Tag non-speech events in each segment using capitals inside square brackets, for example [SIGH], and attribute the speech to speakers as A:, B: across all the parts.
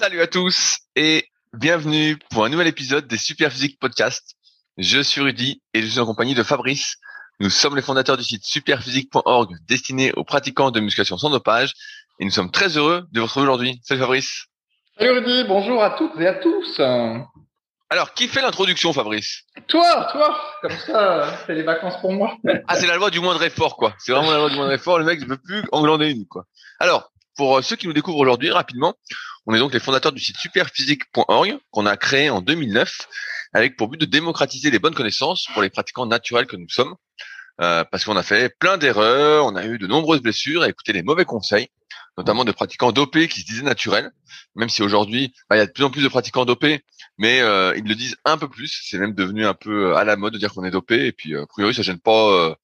A: Salut à tous et bienvenue pour un nouvel épisode des Superphysique Podcast. Je suis Rudy et je suis en compagnie de Fabrice. Nous sommes les fondateurs du site superphysique.org destiné aux pratiquants de musculation sans dopage et nous sommes très heureux de vous retrouver aujourd'hui. Salut Fabrice.
B: Salut Rudy, bonjour à toutes et à tous.
A: Alors, qui fait l'introduction, Fabrice?
B: Toi, toi, comme ça, c'est les vacances pour moi.
A: Ah, c'est la loi du moindre effort, quoi. C'est vraiment la loi du moindre effort. Le mec ne peut plus englander une, quoi. Alors, pour euh, ceux qui nous découvrent aujourd'hui, rapidement, on est donc les fondateurs du site superphysique.org qu'on a créé en 2009 avec pour but de démocratiser les bonnes connaissances pour les pratiquants naturels que nous sommes. Euh, parce qu'on a fait plein d'erreurs, on a eu de nombreuses blessures, et écouté les mauvais conseils, notamment de pratiquants dopés qui se disaient naturels, même si aujourd'hui bah, il y a de plus en plus de pratiquants dopés, mais euh, ils le disent un peu plus. C'est même devenu un peu à la mode de dire qu'on est dopé, et puis a priori ça gêne pas.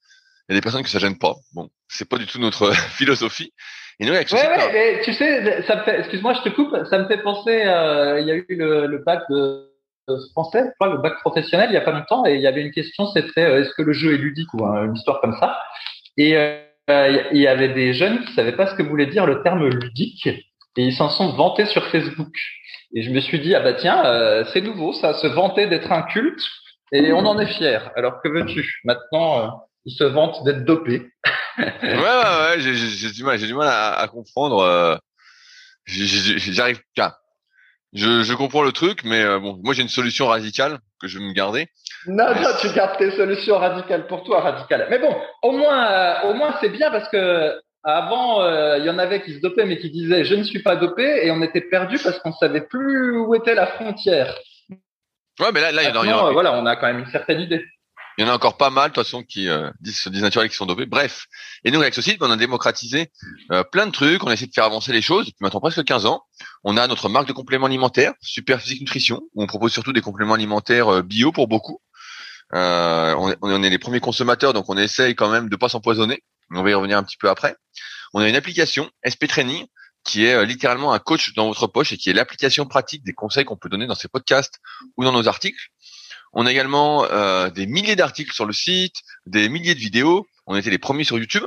A: Il y a des personnes que ça gêne pas. Bon, c'est pas du tout notre [LAUGHS] philosophie.
B: Et nous, avec ouais, ouais, mais tu sais, ça me fait, excuse-moi, je te coupe, ça me fait penser, euh, il y a eu le, le bac de, français, je crois, le bac professionnel, il y a pas longtemps, et il y avait une question, c'était euh, est-ce que le jeu est ludique ou une histoire comme ça. Et euh, il y avait des jeunes qui savaient pas ce que voulait dire le terme ludique, et ils s'en sont vantés sur Facebook. Et je me suis dit ah bah tiens, euh, c'est nouveau, ça, se vanter d'être un culte, et on en est fier. Alors que veux-tu? Maintenant, ils se vantent d'être dopés. [LAUGHS]
A: ouais, ouais, ouais, j'ai du mal, j'ai du mal à, à comprendre. Euh, J'arrive pas. Je, je comprends le truc, mais euh, bon, moi j'ai une solution radicale que je vais me garder.
B: Non, non, tu gardes tes solutions radicales pour toi, radicales. Mais bon, au moins, euh, au moins c'est bien parce que avant, euh, il y en avait qui se dopaient mais qui disaient je ne suis pas dopé et on était perdu parce qu'on savait plus où était la frontière.
A: Ouais, mais là, là, il y en a.
B: Voilà, on a quand même une certaine idée.
A: Il y en a encore pas mal, de toute façon, qui euh, disent, se disent naturels, qui sont dopés. Bref. Et nous, avec ce site, on a démocratisé euh, plein de trucs. On a essayé de faire avancer les choses depuis maintenant presque 15 ans. On a notre marque de compléments alimentaires, Super Physique Nutrition, où on propose surtout des compléments alimentaires euh, bio pour beaucoup. Euh, on, est, les premiers consommateurs, donc on essaye quand même de pas s'empoisonner. On va y revenir un petit peu après. On a une application, SP Training, qui est littéralement un coach dans votre poche et qui est l'application pratique des conseils qu'on peut donner dans ces podcasts ou dans nos articles. On a également euh, des milliers d'articles sur le site, des milliers de vidéos. On était les premiers sur YouTube.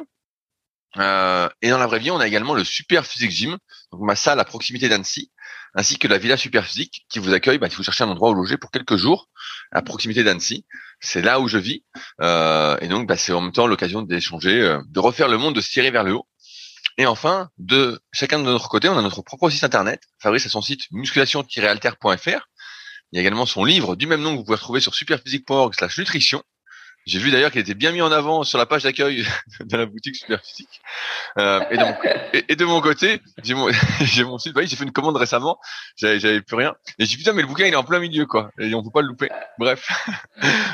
A: Euh, et dans la vraie vie, on a également le Super Physique Gym, donc ma salle à proximité d'Annecy, ainsi que la Villa Super Physique qui vous accueille bah, si vous cherchez un endroit où loger pour quelques jours à proximité d'Annecy. C'est là où je vis. Euh, et donc, bah, c'est en même temps l'occasion d'échanger, de refaire le monde, de se tirer vers le haut. Et enfin, de chacun de notre côté, on a notre propre site internet. Fabrice a son site musculation-alter.fr il y a également son livre du même nom que vous pouvez retrouver sur superphysique.org slash nutrition. J'ai vu d'ailleurs qu'il était bien mis en avant sur la page d'accueil [LAUGHS] de la boutique Superphysique. Euh, et, de mon, [LAUGHS] et, de mon côté, j'ai mon, [LAUGHS] j'ai mon site. j'ai fait une commande récemment. J'avais, j'avais plus rien. Et j'ai dit putain, mais le bouquin il est en plein milieu quoi. Et on peut pas le louper. Bref,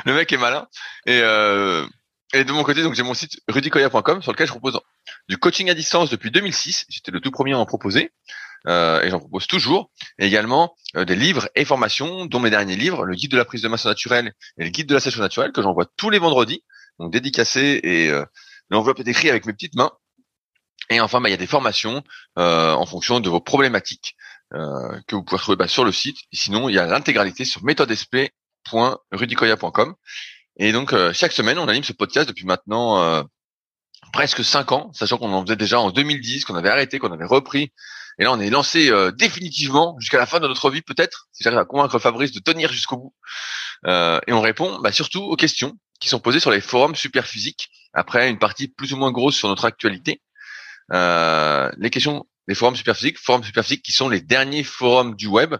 A: le mec est malin. Et euh, et de mon côté, donc j'ai mon site rudicoya.com sur lequel je propose du coaching à distance depuis 2006. J'étais le tout premier à en proposer euh, et j'en propose toujours. Également euh, des livres et formations, dont mes derniers livres, le guide de la prise de masse naturelle et le guide de la session naturelle que j'envoie tous les vendredis, donc dédicacé et euh, l'enveloppe est écrite avec mes petites mains. Et enfin, bah, il y a des formations euh, en fonction de vos problématiques euh, que vous pouvez retrouver bah, sur le site. Sinon, il y a l'intégralité sur méthodesp.rudicoya.com. Et donc, euh, chaque semaine, on anime ce podcast depuis maintenant presque cinq ans, sachant qu'on en faisait déjà en 2010, qu'on avait arrêté, qu'on avait repris et là, on est lancé euh, définitivement jusqu'à la fin de notre vie, peut-être, si j'arrive à convaincre Fabrice de tenir jusqu'au bout. Euh, et on répond bah, surtout aux questions qui sont posées sur les forums super physiques. Après, une partie plus ou moins grosse sur notre actualité. Euh, les questions des forums super physiques, forums super physiques qui sont les derniers forums du web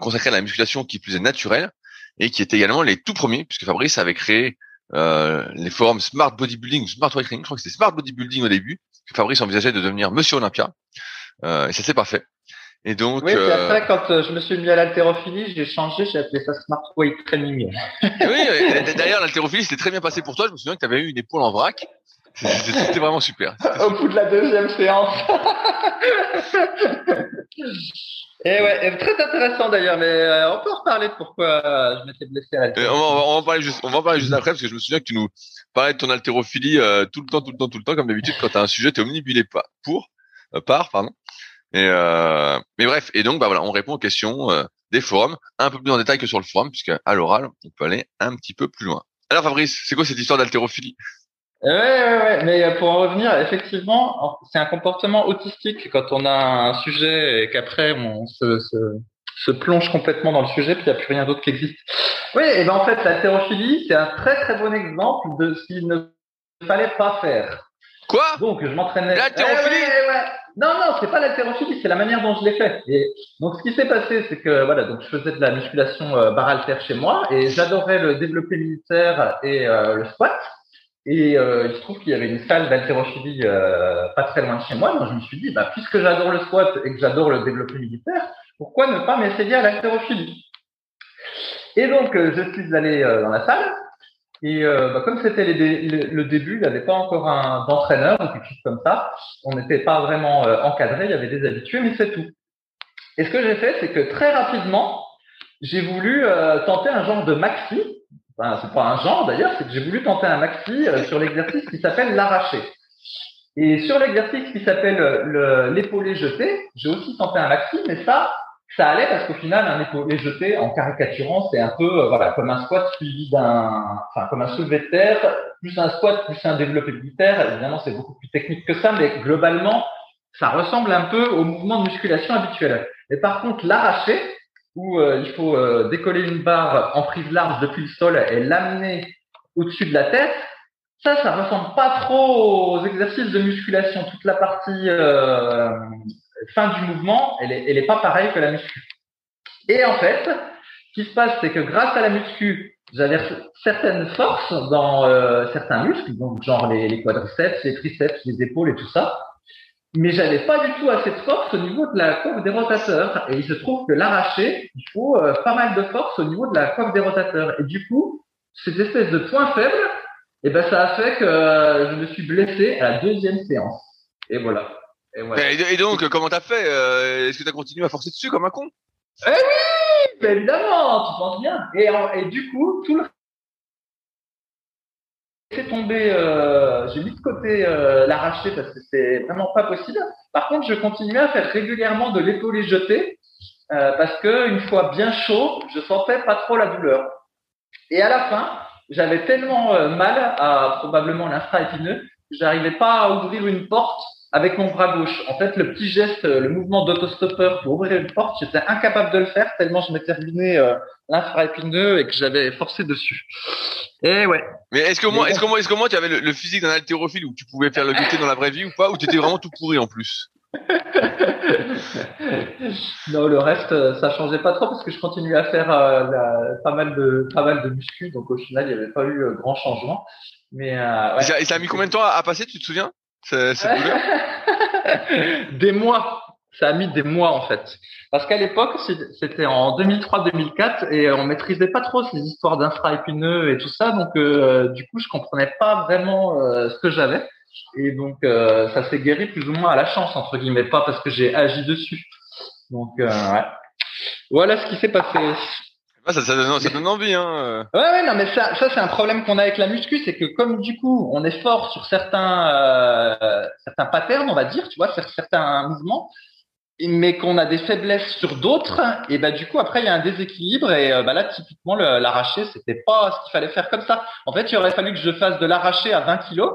A: consacrés à la musculation qui plus est naturelle et qui étaient également les tout premiers, puisque Fabrice avait créé les forums Smart Bodybuilding, Smart Training, je crois que c'était Smart Bodybuilding au début, Fabrice envisageait de devenir Monsieur Olympia. Euh, et ça s'est pas fait. Et donc.
B: Oui, euh... après, quand euh, je me suis mis à l'haltérophilie, j'ai changé, j'ai appelé ça Smart Weight Training.
A: oui, d'ailleurs, l'haltérophilie, c'était très bien passé pour toi. Je me souviens que tu avais eu une épaule en vrac. C'était vraiment super. [LAUGHS]
B: Au bout de la deuxième séance. [LAUGHS] Et ouais, très intéressant d'ailleurs, mais on peut en reparler de pourquoi je m'étais blessé à
A: l'haltérophilie. On, on, va en parler juste, on va en parler juste après parce que je me souviens que tu nous parlais de ton haltérophilie tout le temps, tout le temps, tout le temps, comme d'habitude quand tu as un sujet, tu es omnibulé pas pour. Euh, par, pardon. Euh, mais bref, et donc bah voilà, on répond aux questions euh, des forums, un peu plus en détail que sur le forum, puisque à l'oral, on peut aller un petit peu plus loin. Alors Fabrice, c'est quoi cette histoire d'haltérophilie?
B: Ouais, ouais, ouais. Mais pour en revenir, effectivement, c'est un comportement autistique quand on a un sujet et qu'après on se, plonge complètement dans le sujet, puis il n'y a plus rien d'autre qui existe. Oui, et ben en fait, l'haltérophilie, c'est un très très bon exemple de ce qu'il ne fallait pas faire.
A: Quoi
B: Donc je m'entraînais.
A: L'haltérophilie
B: eh ouais, Non, non, c'est pas l'haltérophilie, c'est la manière dont je l'ai fait. Et donc ce qui s'est passé, c'est que voilà, donc je faisais de la musculation euh, barre haltère chez moi et j'adorais le développé militaire et euh, le squat. Et euh, il se trouve qu'il y avait une salle d'haltérophilie euh, pas très loin de chez moi. Donc je me suis dit, bah, puisque j'adore le squat et que j'adore le développé militaire, pourquoi ne pas m'essayer à l'haltérophilie? Et donc euh, je suis allé dans la salle. Et bah, comme c'était le début, il n'y avait pas encore un d'entraîneur ou quelque chose comme ça. On n'était pas vraiment encadré, il y avait des habitués, mais c'est tout. Et ce que j'ai fait, c'est que très rapidement, j'ai voulu tenter un genre de maxi enfin, c'est pas un genre d'ailleurs, c'est que j'ai voulu tenter un maxi euh, sur l'exercice qui s'appelle l'arraché. Et sur l'exercice qui s'appelle euh, l'épaulé jeté, j'ai aussi tenté un maxi, mais ça, ça allait parce qu'au final, un épaulé jeté, en caricaturant, c'est un peu euh, voilà comme un squat suivi d'un, enfin comme un soulevé de terre, plus un squat, plus un développé militaire. Évidemment, c'est beaucoup plus technique que ça, mais globalement, ça ressemble un peu au mouvement de musculation habituel. Et par contre, l'arraché, où euh, il faut euh, décoller une barre en prise large depuis le sol et l'amener au-dessus de la tête. Ça, ça ressemble pas trop aux exercices de musculation. Toute la partie fin du mouvement, elle est, elle est pas pareille que la muscu. Et en fait, ce qui se passe, c'est que grâce à la muscu, j'avais certaines forces dans certains muscles, donc genre les, les quadriceps, les triceps, les épaules et tout ça mais j'avais pas du tout assez de force au niveau de la coque des rotateurs. Et il se trouve que l'arracher, il faut euh, pas mal de force au niveau de la coque des rotateurs. Et du coup, cette espèce de point faible, et eh ben ça a fait que euh, je me suis blessé à la deuxième séance. Et voilà.
A: Et, voilà. et, donc, comment t'as fait euh, Est-ce que t'as continué à forcer dessus comme un con?
B: Eh oui, évidemment, tu penses bien. Et, et du coup, tout le fait tomber, euh, j'ai mis de côté euh, l'arraché parce que c'est vraiment pas possible. Par contre, je continuais à faire régulièrement de l'épaulé jeté euh, parce que une fois bien chaud, je sentais pas trop la douleur. Et à la fin, j'avais tellement euh, mal à probablement l'infra-épineux que j'arrivais pas à ouvrir une porte avec mon bras gauche. En fait, le petit geste, le mouvement d'autostoppeur pour ouvrir une porte, j'étais incapable de le faire tellement je m'étais ruiné euh, l'infra-épineux et que j'avais forcé dessus. Et ouais.
A: Mais est-ce que moi, est-ce que moi, est-ce que moi, tu avais le, physique d'un haltérophile où tu pouvais faire le métier dans la vraie vie ou pas, ou tu étais vraiment tout pourri en plus? [LAUGHS]
B: Non, le reste, euh, ça changeait pas trop parce que je continuais à faire euh, pas mal de pas mal de muscu, donc au final, il n'y avait pas eu grand changement. Mais
A: ouais. et, ça, a mis combien de temps à passer, tu te souviens? [LAUGHS]
B: Des mois. Ça a mis des mois en fait. Parce qu'à l'époque, c'était en 2003-2004 et on maîtrisait pas trop ces histoires d'infra-épineux et tout ça. Donc euh, du coup, je comprenais pas vraiment euh, ce que j'avais. Et donc euh, ça s'est guéri plus ou moins à la chance entre guillemets, pas parce que j'ai agi dessus. Donc ouais. Voilà ce qui s'est passé.
A: Ah, ça, ça, donne, ça donne envie, hein. Euh.
B: Ouais, ouais, non, mais ça, ça c'est un problème qu'on a avec la muscu, c'est que comme du coup, on est fort sur certains, euh, certains patterns, on va dire, tu vois, sur certains mouvements, mais qu'on a des faiblesses sur d'autres, et bah du coup après il y a un déséquilibre et euh, bah là typiquement l'arraché c'était pas ce qu'il fallait faire comme ça. En fait il aurait fallu que je fasse de l'arraché à 20 kilos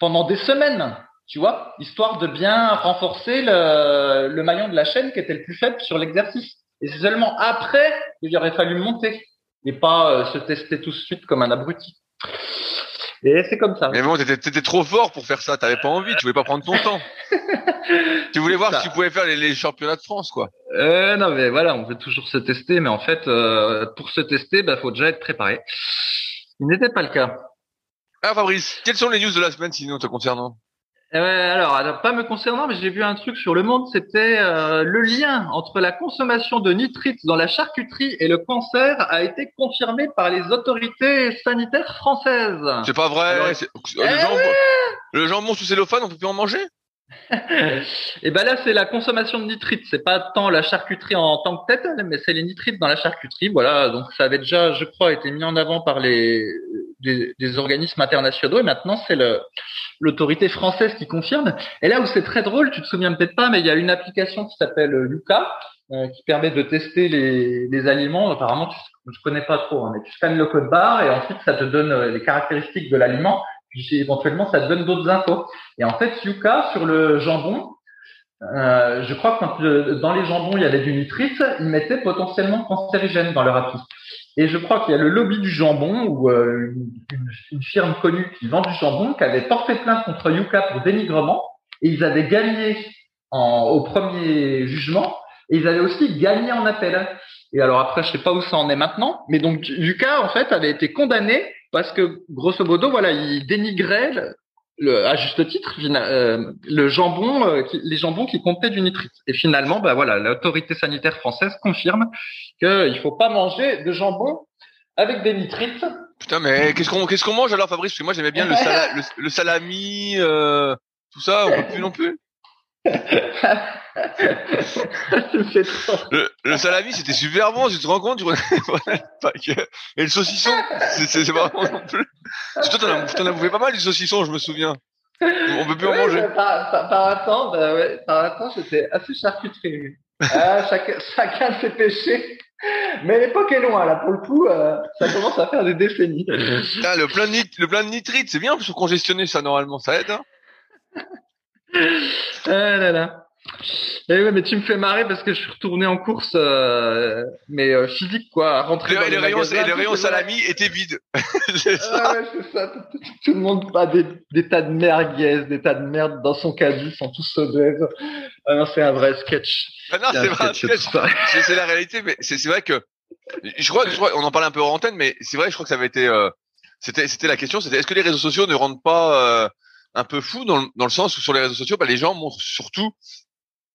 B: pendant des semaines, tu vois, histoire de bien renforcer le, le maillon de la chaîne qui était le plus faible sur l'exercice. Et c'est seulement après qu'il aurait fallu monter et pas euh, se tester tout de suite comme un abruti. Et c'est comme ça.
A: Mais bon, t'étais, étais trop fort pour faire ça. T'avais pas envie. Tu voulais pas prendre ton temps. [LAUGHS] tu voulais voir si tu pouvais faire les, championnats de France, quoi.
B: Euh, non, mais voilà, on veut toujours se tester, mais en fait, euh, pour se tester, bah, faut déjà être préparé. Il n'était pas le cas.
A: Alors, Fabrice, quelles sont les news de la semaine, sinon te concernant?
B: Euh, alors, pas me concernant, mais j'ai vu un truc sur le monde, c'était euh, le lien entre la consommation de nitrites dans la charcuterie et le cancer a été confirmé par les autorités sanitaires françaises.
A: C'est pas vrai. le, eh jambon, le, jambon, sous cellophane, on peut plus en manger?
B: Et [LAUGHS] eh ben là, c'est la consommation de nitrites. C'est pas tant la charcuterie en tant que tête, mais c'est les nitrites dans la charcuterie. Voilà. Donc ça avait déjà, je crois, été mis en avant par les des, des organismes internationaux et maintenant c'est l'autorité française qui confirme. Et là où c'est très drôle, tu te souviens peut-être pas, mais il y a une application qui s'appelle Luca euh, qui permet de tester les, les aliments. Apparemment, tu, je connais pas trop, hein, mais tu scannes le code barre et ensuite ça te donne euh, les caractéristiques de l'aliment puis éventuellement ça te donne d'autres infos. Et en fait, Yuka sur le jambon, euh, je crois que quand dans les jambons il y avait du nitrite, ils mettaient potentiellement cancérigène dans leur atout. Et je crois qu'il y a le lobby du jambon ou euh, une, firme connue qui vend du jambon qui avait porté plainte contre Yuka pour dénigrement et ils avaient gagné en, au premier jugement et ils avaient aussi gagné en appel. Et alors après, je sais pas où ça en est maintenant, mais donc Yuka en fait avait été condamné parce que grosso modo, voilà, il dénigrait le, à juste titre euh, le jambon, euh, les jambons qui comptaient du nitrite. Et finalement, bah voilà, l'autorité sanitaire française confirme qu'il faut pas manger de jambon avec des nitrites.
A: Putain, mais qu'est-ce qu'on qu'est-ce qu'on mange alors, Fabrice? Parce que moi j'aimais bien le, [LAUGHS] le, salami, euh, tout ça, on peut plus non plus. Le, le, salami, c'était super bon, tu te rends compte tu... [LAUGHS] Et le saucisson, c'est vraiment non plus. Toi, t'en as, as bouffé pas mal du saucisson, je me souviens. On peut plus en manger.
B: Par, par, par temps, bah ouais, j'étais assez charcuterie. Ah, chacun, chacun ses péchés. Mais l'époque est loin, là, pour le coup, euh, ça commence à faire des décennies.
A: Ah, le plein de, le plein de nitrite, c'est bien pour congestionner ça, normalement, ça aide, hein
B: ah là là. Eh ouais, mais tu me fais marrer parce que je suis retourné en course, euh, mais euh, physique quoi, à rentrer
A: dans
B: les,
A: les rayons, et les rayons salami étaient vides. [LAUGHS]
B: c'est ça. Ah ouais, c'est ça. Tout, le monde pas des, des, tas de merguez, des tas de merde dans son caddie, sont tous sodèves. Ah non, c'est un vrai sketch.
A: Ah non, c'est vrai, sketch. c'est la réalité, mais c'est vrai que je crois, je crois, on en parlait un peu en antenne, mais c'est vrai, je crois que ça avait été, euh, c'était, c'était la question, c'était est-ce que les réseaux sociaux ne rendent pas euh, un peu fou dans le, dans le sens où sur les réseaux sociaux, bah, les gens montrent surtout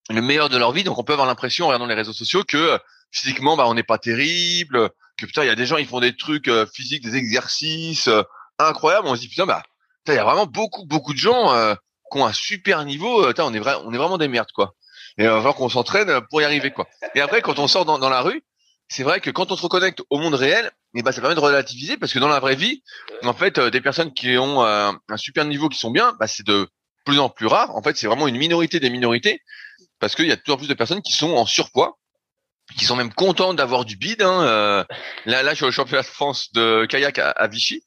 A: le meilleur de leur vie. Donc on peut avoir l'impression en regardant les réseaux sociaux que euh, physiquement, bah, on n'est pas terrible, que putain, il y a des gens, ils font des trucs euh, physiques, des exercices euh, incroyables. On se dit putain, bah, il y a vraiment beaucoup, beaucoup de gens qui ont un super niveau. on est vrai, on est vraiment des merdes quoi. Et il va falloir qu'on s'entraîne pour y arriver quoi. Et après, quand on sort dans, dans la rue, c'est vrai que quand on se reconnecte au monde réel, eh ben ça permet de relativiser parce que dans la vraie vie, en fait, des personnes qui ont un super niveau, qui sont bien, bah, c'est de plus en plus rare. En fait, c'est vraiment une minorité des minorités parce qu'il y a de plus en plus de personnes qui sont en surpoids, qui sont même contents d'avoir du bide. Hein. Euh, là, là, je suis au championnat de France de kayak à, Vichy.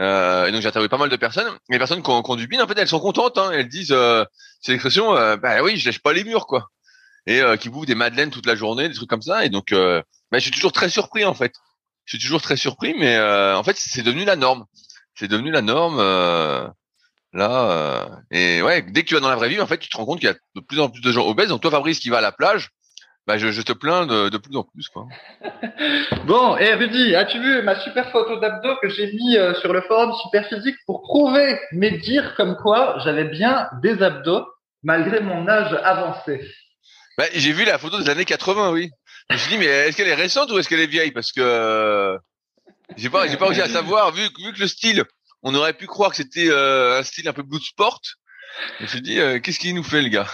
A: Euh, et donc j'ai interviewé pas mal de personnes. Les personnes qui ont, du bide, en fait, elles sont contentes. Hein. Elles disent, euh, c'est l'expression, euh, bah oui, je lèche pas les murs, quoi. Et euh, qui bouffent des madeleines toute la journée, des trucs comme ça. Et donc, bah, je suis toujours très surpris, en fait. Je suis toujours très surpris, mais en fait, c'est devenu la norme. C'est devenu la norme. Là, euh, et ouais, dès que tu vas dans la vraie vie, en fait, tu te rends compte qu'il y a de plus en plus de gens obèses. Donc toi, Fabrice, qui va à la plage, bah, je, je te plains de, de, plus en plus, quoi. [LAUGHS]
B: bon, et Rudy, as-tu vu ma super photo d'abdos que j'ai mis euh, sur le forum Super Physique pour prouver mes dires comme quoi j'avais bien des abdos malgré mon âge avancé?
A: Bah, J'ai vu la photo des années 80, oui. Je me suis dit, mais est-ce qu'elle est récente ou est-ce qu'elle est vieille? Parce que euh, j'ai pas, j'ai pas réussi à savoir, vu, vu que le style on aurait pu croire que c'était euh, un style un peu blue sport. Je me suis dit, euh, qu'est-ce qu'il nous fait, le gars?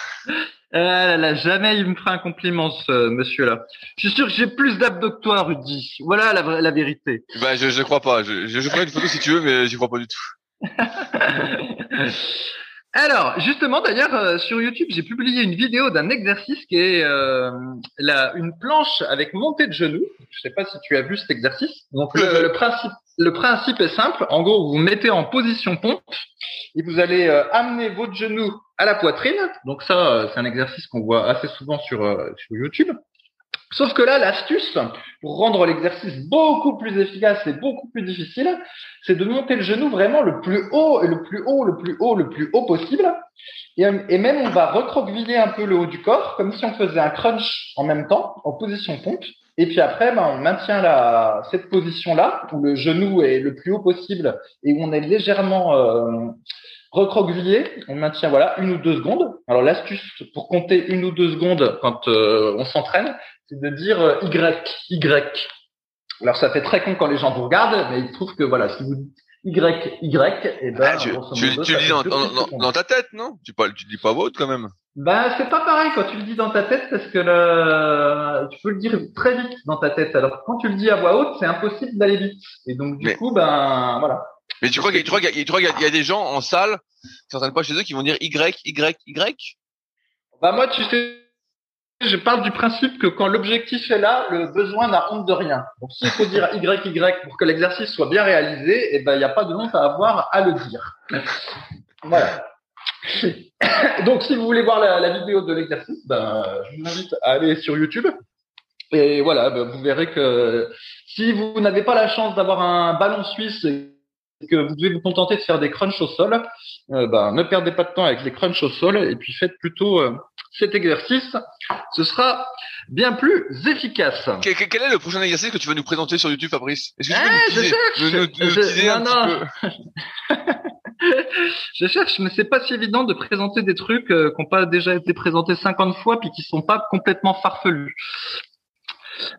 B: Ah là, jamais il me fera un compliment, ce monsieur-là. Je suis sûr que j'ai plus d'abdos que toi, Rudy. Voilà la, la vérité.
A: Bah, je, je crois pas. Je, je, je ferai une photo si tu veux, mais j'y crois pas du tout. [LAUGHS]
B: Alors, justement, d'ailleurs, euh, sur YouTube, j'ai publié une vidéo d'un exercice qui est euh, la, une planche avec montée de genoux. Je sais pas si tu as vu cet exercice. Donc, le, principe, le principe est simple. En gros, vous, vous mettez en position pompe et vous allez euh, amener votre genou à la poitrine. Donc ça, c'est un exercice qu'on voit assez souvent sur, sur YouTube. Sauf que là, l'astuce, pour rendre l'exercice beaucoup plus efficace et beaucoup plus difficile, c'est de monter le genou vraiment le plus haut et le plus haut, le plus haut, le plus haut possible. Et, même, on va recroqueviller un peu le haut du corps, comme si on faisait un crunch en même temps, en position pompe. Et puis après, ben, on maintient la, cette position-là, où le genou est le plus haut possible et où on est légèrement euh, recroquevillé. On maintient voilà une ou deux secondes. Alors l'astuce pour compter une ou deux secondes quand euh, on s'entraîne, c'est de dire euh, Y, Y. Alors ça fait très con quand les gens vous regardent, mais ils trouvent que voilà, si vous dites Y, Y, et eh ben,
A: ah, tu, tu, le dis dans, dans, dans, ta tête, non? Tu, pas, tu dis pas votre quand même.
B: Ben c'est pas pareil quand tu le dis dans ta tête parce que le, tu peux le dire très vite dans ta tête. Alors quand tu le dis à voix haute, c'est impossible d'aller vite. Et donc du coup, ben voilà.
A: Mais tu crois qu'il y, y, a des gens en salle, certaines fois chez eux, qui vont dire Y, Y, Y
B: Bah moi, tu sais je parle du principe que quand l'objectif est là, le besoin n'a honte de rien. Donc, s'il faut dire YY pour que l'exercice soit bien réalisé, eh ben, il n'y a pas de honte à avoir à le dire. Voilà. [COUGHS] Donc, si vous voulez voir la, vidéo de l'exercice, ben, je vous invite à aller sur YouTube. Et voilà, ben, vous verrez que si vous n'avez pas la chance d'avoir un ballon suisse et que vous devez vous contenter de faire des crunchs au sol, euh, ben, ne perdez pas de temps avec les crunchs au sol et puis faites plutôt euh, cet exercice. Ce sera bien plus efficace.
A: Quel, est le prochain exercice que tu vas nous présenter sur YouTube, Fabrice?
B: Est-ce que tu peux je cherche, mais c'est pas si évident de présenter des trucs euh, qui n'ont pas déjà été présentés 50 fois puis qui sont pas complètement farfelus.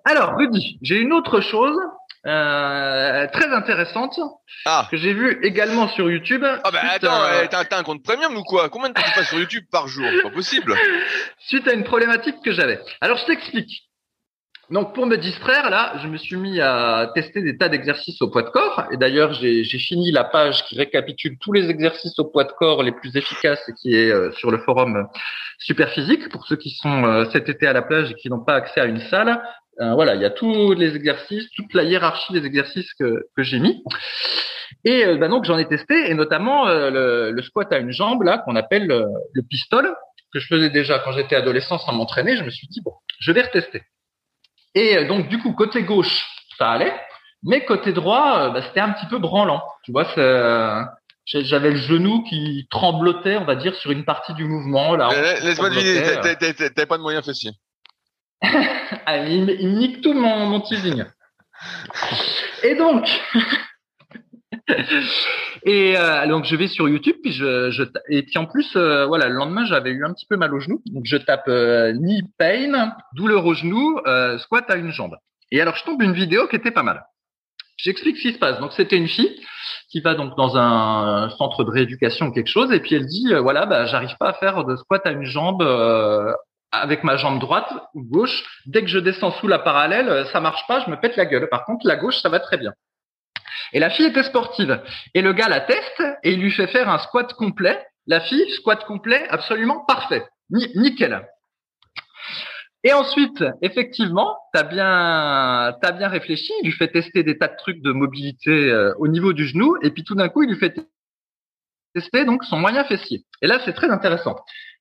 B: Alors, Rudy, j'ai une autre chose euh, très intéressante ah. que j'ai vue également sur YouTube.
A: Ah bah attends, euh, t'as un compte premium ou quoi? Combien de temps tu passes sur YouTube par jour? C'est pas possible. [LAUGHS]
B: Suite à une problématique que j'avais. Alors, je t'explique. Donc pour me distraire, là, je me suis mis à tester des tas d'exercices au poids de corps. Et d'ailleurs, j'ai fini la page qui récapitule tous les exercices au poids de corps les plus efficaces et qui est euh, sur le forum Superphysique pour ceux qui sont euh, cet été à la plage et qui n'ont pas accès à une salle. Euh, voilà, il y a tous les exercices, toute la hiérarchie des exercices que, que j'ai mis. Et bah donc j'en ai testé, et notamment le, le, squat à une jambe là qu'on appelle le pistol que je faisais déjà quand j'étais adolescent sans m'entraîner. Je me suis dit bon, je vais retester. Et euh, donc, du coup, côté gauche, ça allait. Mais côté droit, euh, bah, c'était un petit peu branlant. Tu vois, j'avais le genou qui tremblotait, on va dire, sur une partie du mouvement. Là,
A: Laisse-moi deviner, t'avais pas de moyen fessier.
B: Ah, il, il, nique tout mon, mon teasing. Et donc, [LAUGHS] et euh, donc je vais sur YouTube puis je, je et puis en plus euh, voilà le lendemain j'avais eu un petit peu mal au genou. Donc je tape euh, knee pain douleur au genou euh, squat à une jambe. Et alors je tombe une vidéo qui était pas mal. J'explique ce qui se passe. Donc c'était une fille qui va donc dans un centre de rééducation ou quelque chose et puis elle dit voilà bah j'arrive pas à faire de squat à une jambe avec ma jambe droite ou gauche dès que je descends sous la parallèle ça marche pas je me pète la gueule par contre la gauche ça va très bien et la fille était sportive. Et le gars la teste et il lui fait faire un squat complet. La fille, squat complet, absolument parfait. nickel. Et ensuite, effectivement, t'as bien, bien réfléchi. Il lui fait tester des tas de trucs de mobilité euh, au niveau du genou, et puis tout d'un coup, il lui fait tester donc son moyen fessier. Et là, c'est très intéressant.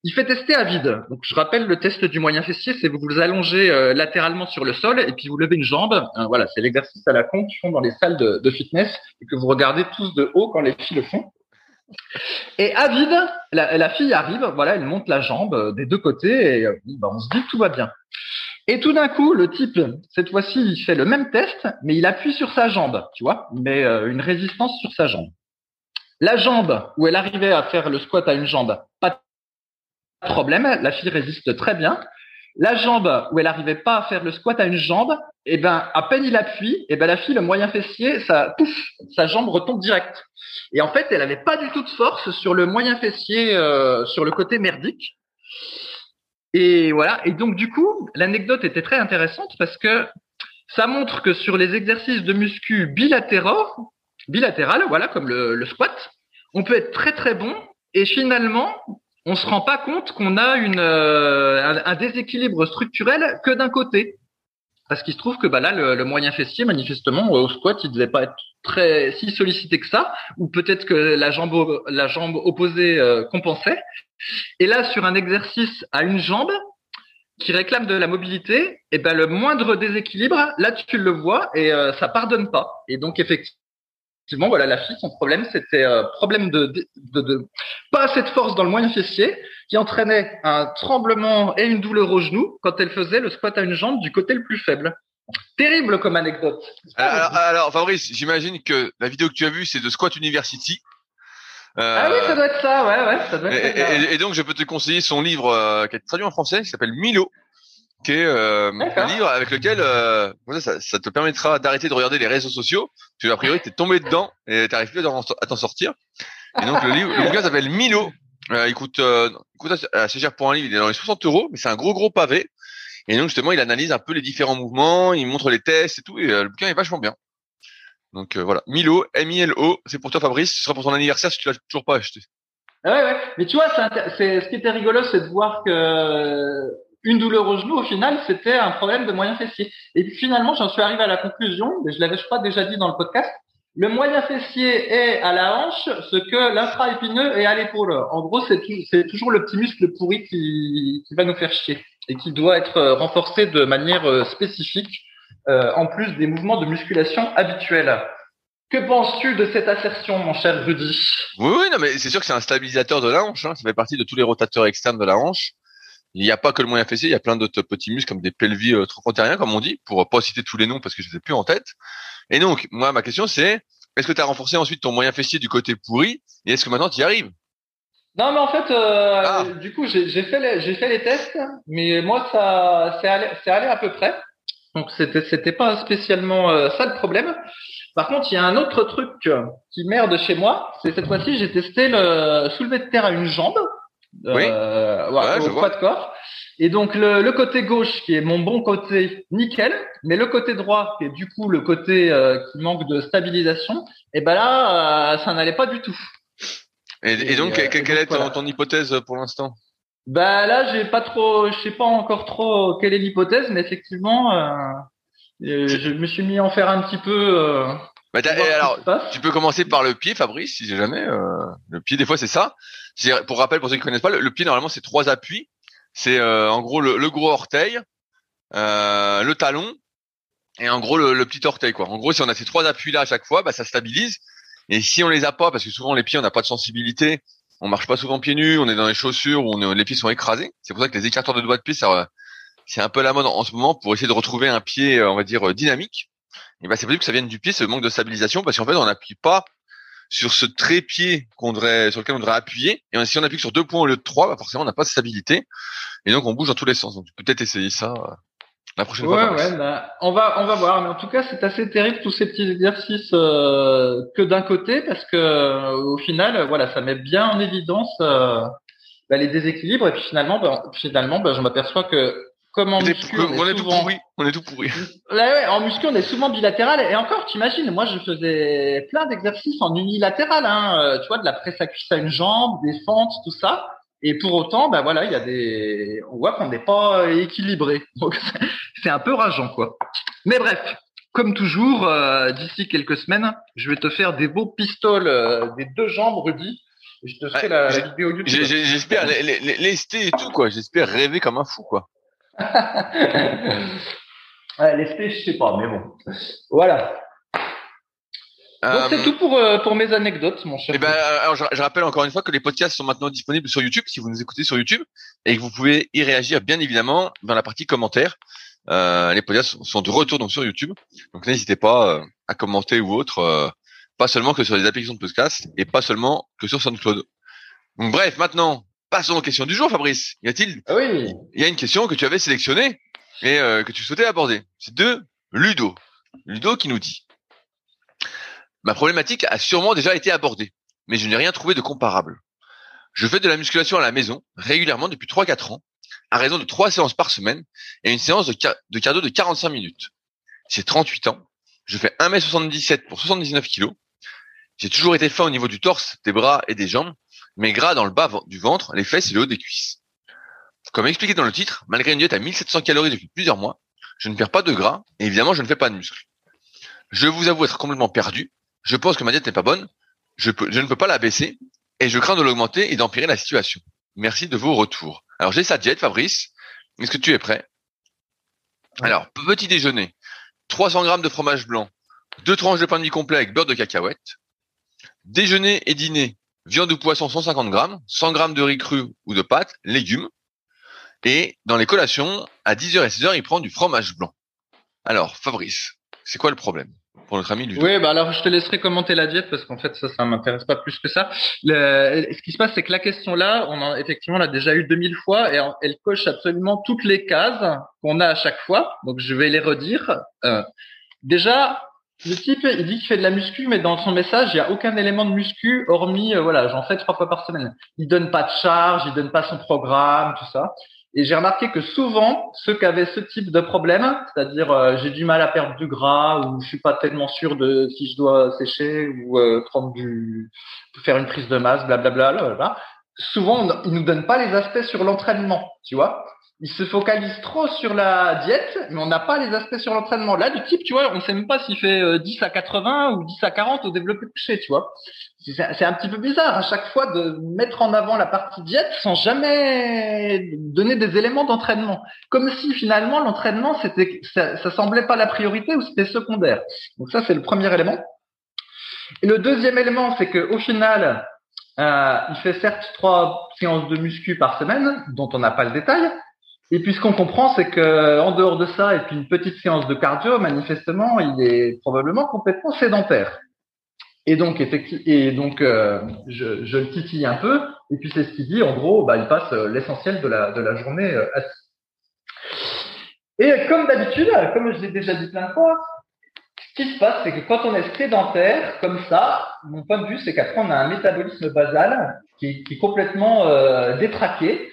B: Il fait tester à vide. Donc, je rappelle le test du moyen fessier, c'est vous vous allongez euh, latéralement sur le sol et puis vous levez une jambe. Euh, voilà, c'est l'exercice à la con qu'ils font dans les salles de, fitness et que vous regardez tous de haut quand les filles le font. Et à vide, la, fille arrive, voilà, elle monte la jambe euh, des deux côtés et bah, on se dit que tout va bien. Et tout d'un coup, le type, cette fois-ci, il fait le même test, mais il appuie sur sa jambe, tu vois, mais une résistance sur sa jambe. La jambe où elle arrivait à faire le squat à une jambe, pas de problème, la fille résiste très bien. La jambe où elle n'arrivait pas à faire le squat à une jambe, et eh ben à peine il appuie, et eh ben la fille le moyen fessier, ça pouf, sa jambe retombe direct. Et en fait, elle avait pas du tout de force sur le moyen fessier, euh, sur le côté merdique. Et voilà. Et donc du coup, l'anecdote était très intéressante parce que ça montre que sur les exercices de muscu bilatéraux, bilatéral, voilà, comme le, squat, on peut être très très bon et finalement, on se rend pas compte qu'on a une, euh, un, déséquilibre structurel que d'un côté. Parce qu'il se trouve que bah là, le, moyen fessier, manifestement, au squat, il devait pas être très si sollicité que ça, ou peut-être que la jambe, la jambe opposée euh, compensait. Et là, sur un exercice à une jambe qui réclame de la mobilité, et ben le moindre déséquilibre, là tu le vois et euh, ça pardonne pas. Et donc effectivement effectivement, voilà, la fille, son problème, c'était euh, problème de, de, de, pas assez de force dans le moyen fessier, qui entraînait un tremblement et une douleur au genou quand elle faisait le squat à une jambe du côté le plus faible. Terrible comme anecdote.
A: Alors, alors Fabrice, j'imagine que la vidéo que tu as vue, c'est de Squat University.
B: Euh, ah oui, ça doit être ça, ouais, ouais, ça doit être
A: et, et, donc, je peux te conseiller son livre euh, qui est traduit en français, qui s'appelle Milo, qui est euh, un livre avec lequel euh, ça, ça, te permettra d'arrêter de regarder les réseaux sociaux. Tu a priori t'es tombé dedans et t'arrives plus à t'en sortir. Et donc le livre, le bouquin s'appelle Milo. Euh, il coûte, euh, assez cher pour un livre. Il est dans les 60 euros, mais c'est un gros gros pavé. Et donc justement, il analyse un peu les différents mouvements, il montre les tests et tout. Et le bouquin est vachement bien. Donc voilà, Milo, M-I-L-O, c'est pour toi Fabrice. Ce sera pour ton anniversaire si tu l'as toujours pas acheté.
B: Ouais, ouais. Mais tu vois, c'est, ce qui était rigolo, c'est de voir que une douleur au genou, au final, c'était un problème de moyen fessier. Et finalement, j'en suis arrivé à la conclusion, mais je l'avais je crois déjà dit dans le podcast, le moyen fessier est à la hanche ce que l'intra-épineux est à l'épaule. En gros, c'est toujours le petit muscle pourri qui, va nous faire chier et qui doit être renforcé de manière euh, spécifique euh, en plus des mouvements de musculation habituels. Que penses-tu de cette assertion, mon cher Rudy?
A: Oui, oui, non, mais c'est sûr que c'est un stabilisateur de la hanche. Hein. Ça fait partie de tous les rotateurs externes de la hanche. Il n'y a pas que le moyen fessier, il y a plein d'autres petits muscles comme des pelvis euh, trochantériens, comme on dit, pour pas citer tous les noms parce que je les ai plus en tête. Et donc, moi, ma question c'est, est-ce que tu as renforcé ensuite ton moyen fessier du côté pourri et est-ce que maintenant tu y arrives?
B: Non, mais en fait, euh, ah. du coup, j'ai fait les, j'ai fait les tests, mais moi, ça, c'est allé, c'est allé à peu près. Donc, c'était, c'était pas spécialement euh, ça le problème. Par contre, il y a un autre truc qui merde chez moi. C'est cette fois-ci, j'ai testé le soulevé de terre à une jambe
A: oui. Euh,
B: au poids de corps. Et donc le, côté gauche qui est mon bon côté, nickel, mais le côté droit qui est du coup le côté euh, qui manque de stabilisation, et ben là euh, ça n'allait pas du tout.
A: Et, donc quelle est ton, hypothèse pour l'instant?
B: Bah là j'ai pas trop, je sais pas encore trop quelle est l'hypothèse, mais effectivement je me suis mis à en faire un petit peu.
A: Bah, alors, tu peux commencer par le pied, Fabrice, si jamais. le pied, des fois, c'est ça. Pour rappel, pour ceux qui connaissent pas, le, pied normalement c'est trois appuis. C'est euh, en gros le, gros orteil, euh, le talon et en gros le, petit orteil quoi. En gros, si on a ces trois appuis là à chaque fois, bah, ça stabilise. Et si on les a pas, parce que souvent les pieds on n'a pas de sensibilité, on marche pas souvent pieds nus, on est dans les chaussures où les pieds sont écrasés. C'est pour ça que les écarteurs de doigts de pied, ça, c'est un peu la mode en, ce moment pour essayer de retrouver un pied, on va dire dynamique. Et bah c'est possible que ça vienne du pied, ce manque de stabilisation, parce qu'en fait on n'appuie pas sur ce trépied qu'on devrait, sur lequel on devrait appuyer. Et si on appuie sur deux points au lieu de trois, bah forcément on n'a pas de stabilité. Et donc on bouge dans tous les sens. Donc peut-être essayer ça euh, la prochaine
B: fois.
A: Ouais,
B: ouais, bah, on va, on va voir. Mais en tout cas, c'est assez terrible tous ces petits exercices euh, que d'un côté, parce que euh, au final, voilà, ça met bien en évidence bah, les déséquilibres. Et puis finalement, bah, finalement, bah, je m'aperçois que comme en muscu,
A: on, est, tout pourri. On est tout pourri.
B: ouais, en muscu, on est souvent bilatéral. Et encore, t'imagines, moi, je faisais plein d'exercices en unilatéral. Hein, euh, tu vois, de la presse à cuisse à une jambe, des fentes, tout ça. Et pour autant, ben voilà, il y a des, on voit qu'on n'est pas équilibré. [LAUGHS] Donc c'est un peu rageant, quoi. Mais bref, comme toujours, euh, d'ici quelques semaines, je vais te faire des beaux pistoles euh, des deux jambes, Rudy. Je te ferai la, vidéo YouTube.
A: J'espère lester et tout, quoi. J'espère rêver comme un fou, quoi. [LAUGHS]
B: L'esprit, je sais pas, mais bon. Voilà. Donc c'est euh, tout pour euh, pour mes anecdotes, mon cher.
A: Eh ben, alors je, rappelle encore une fois que les podcasts sont maintenant disponibles sur YouTube si vous nous écoutez sur YouTube et que vous pouvez y réagir bien évidemment dans la partie commentaires. Euh, les podcasts sont de retour donc sur YouTube, donc n'hésitez pas euh, à commenter ou autre, pas seulement que sur les applications de podcast et pas seulement que sur SoundCloud. Donc bref, maintenant Passons aux questions du jour, Fabrice. Y a-t-il
B: ah Oui.
A: Il y a une question que tu avais sélectionnée et euh, que tu souhaitais aborder. C'est de Ludo. Ludo qui nous dit Ma problématique a sûrement déjà été abordée, mais je n'ai rien trouvé de comparable. Je fais de la musculation à la maison régulièrement depuis 3-4 ans, à raison de 3 séances par semaine et une séance de, de cardio de 45 minutes. J'ai 38 ans, je fais 1m77 pour 79 kg. J'ai toujours été fin au niveau du torse, des bras et des jambes, mais gras dans le bas du ventre, les fesses et le haut des cuisses. Comme expliqué dans le titre, malgré une diète à 1700 calories depuis plusieurs mois, je ne perds pas de gras et évidemment je ne fais pas de muscles. Je vous avoue être complètement perdu. Je pense que ma diète n'est pas bonne. Je, je ne peux pas la baisser et je crains de l'augmenter et d'empirer la situation. Merci de vos retours. Alors j'ai sa diète, Fabrice. Est-ce que tu es prêt? Alors petit déjeuner, 300 grammes de fromage blanc, deux tranches de pain de mie complet avec beurre de cacahuète. Déjeuner et dîner, viande ou poisson 150 grammes, 100 grammes de riz cru ou de pâtes, légumes. Et dans les collations, à 10h et 16h, il prend du fromage blanc. Alors, Fabrice, c'est quoi le problème pour notre ami
B: Oui, bah alors je te laisserai commenter la diète parce qu'en fait ça, ça m'intéresse pas plus que ça. Le, ce qui se passe, c'est que la question là, on a effectivement l'a déjà eu 2000 fois et elle coche absolument toutes les cases qu'on a à chaque fois. Donc je vais les redire. Euh, déjà, le type, il dit qu'il fait de la muscu, mais dans son message, il n'y a aucun élément de muscu, hormis, euh, voilà, j'en fais trois fois par semaine. Il donne pas de charge, il donne pas son programme, tout ça. Et j'ai remarqué que souvent, ceux qui avaient ce type de problème, c'est-à-dire euh, j'ai du mal à perdre du gras ou je suis pas tellement sûr de si je dois sécher ou euh, prendre du, faire une prise de masse, blablabla, souvent ils nous donnent pas les aspects sur l'entraînement, tu vois. Il se focalise trop sur la diète, mais on n'a pas les aspects sur l'entraînement. Là, du type, tu vois, on sait même pas s'il fait 10 euh, à 80 ou 10 à 40 au développé couché, tu vois. C'est un petit peu bizarre à chaque fois de mettre en avant la partie diète sans jamais donner des éléments d'entraînement. Comme si finalement l'entraînement, c'était, ça, semblait pas la priorité ou c'était secondaire. Donc ça, c'est le premier élément. Et le deuxième élément, c'est que au final, euh, il fait certes trois séances de muscu par semaine, dont on n'a pas le détail, et puis ce qu'on comprend, c'est que en dehors de ça, et puis une petite séance de cardio, manifestement, il est probablement complètement sédentaire. Et donc, et donc, euh, je, le titille un peu, et puis c'est ce qu'il dit. En gros, bah, il passe euh, l'essentiel de la journée euh, assis. Et comme d'habitude, comme je l'ai déjà dit plein de fois, ce qui se passe, c'est que quand on est sédentaire comme ça, mon point de vue, c'est qu'après on a un métabolisme basal qui est complètement détraqué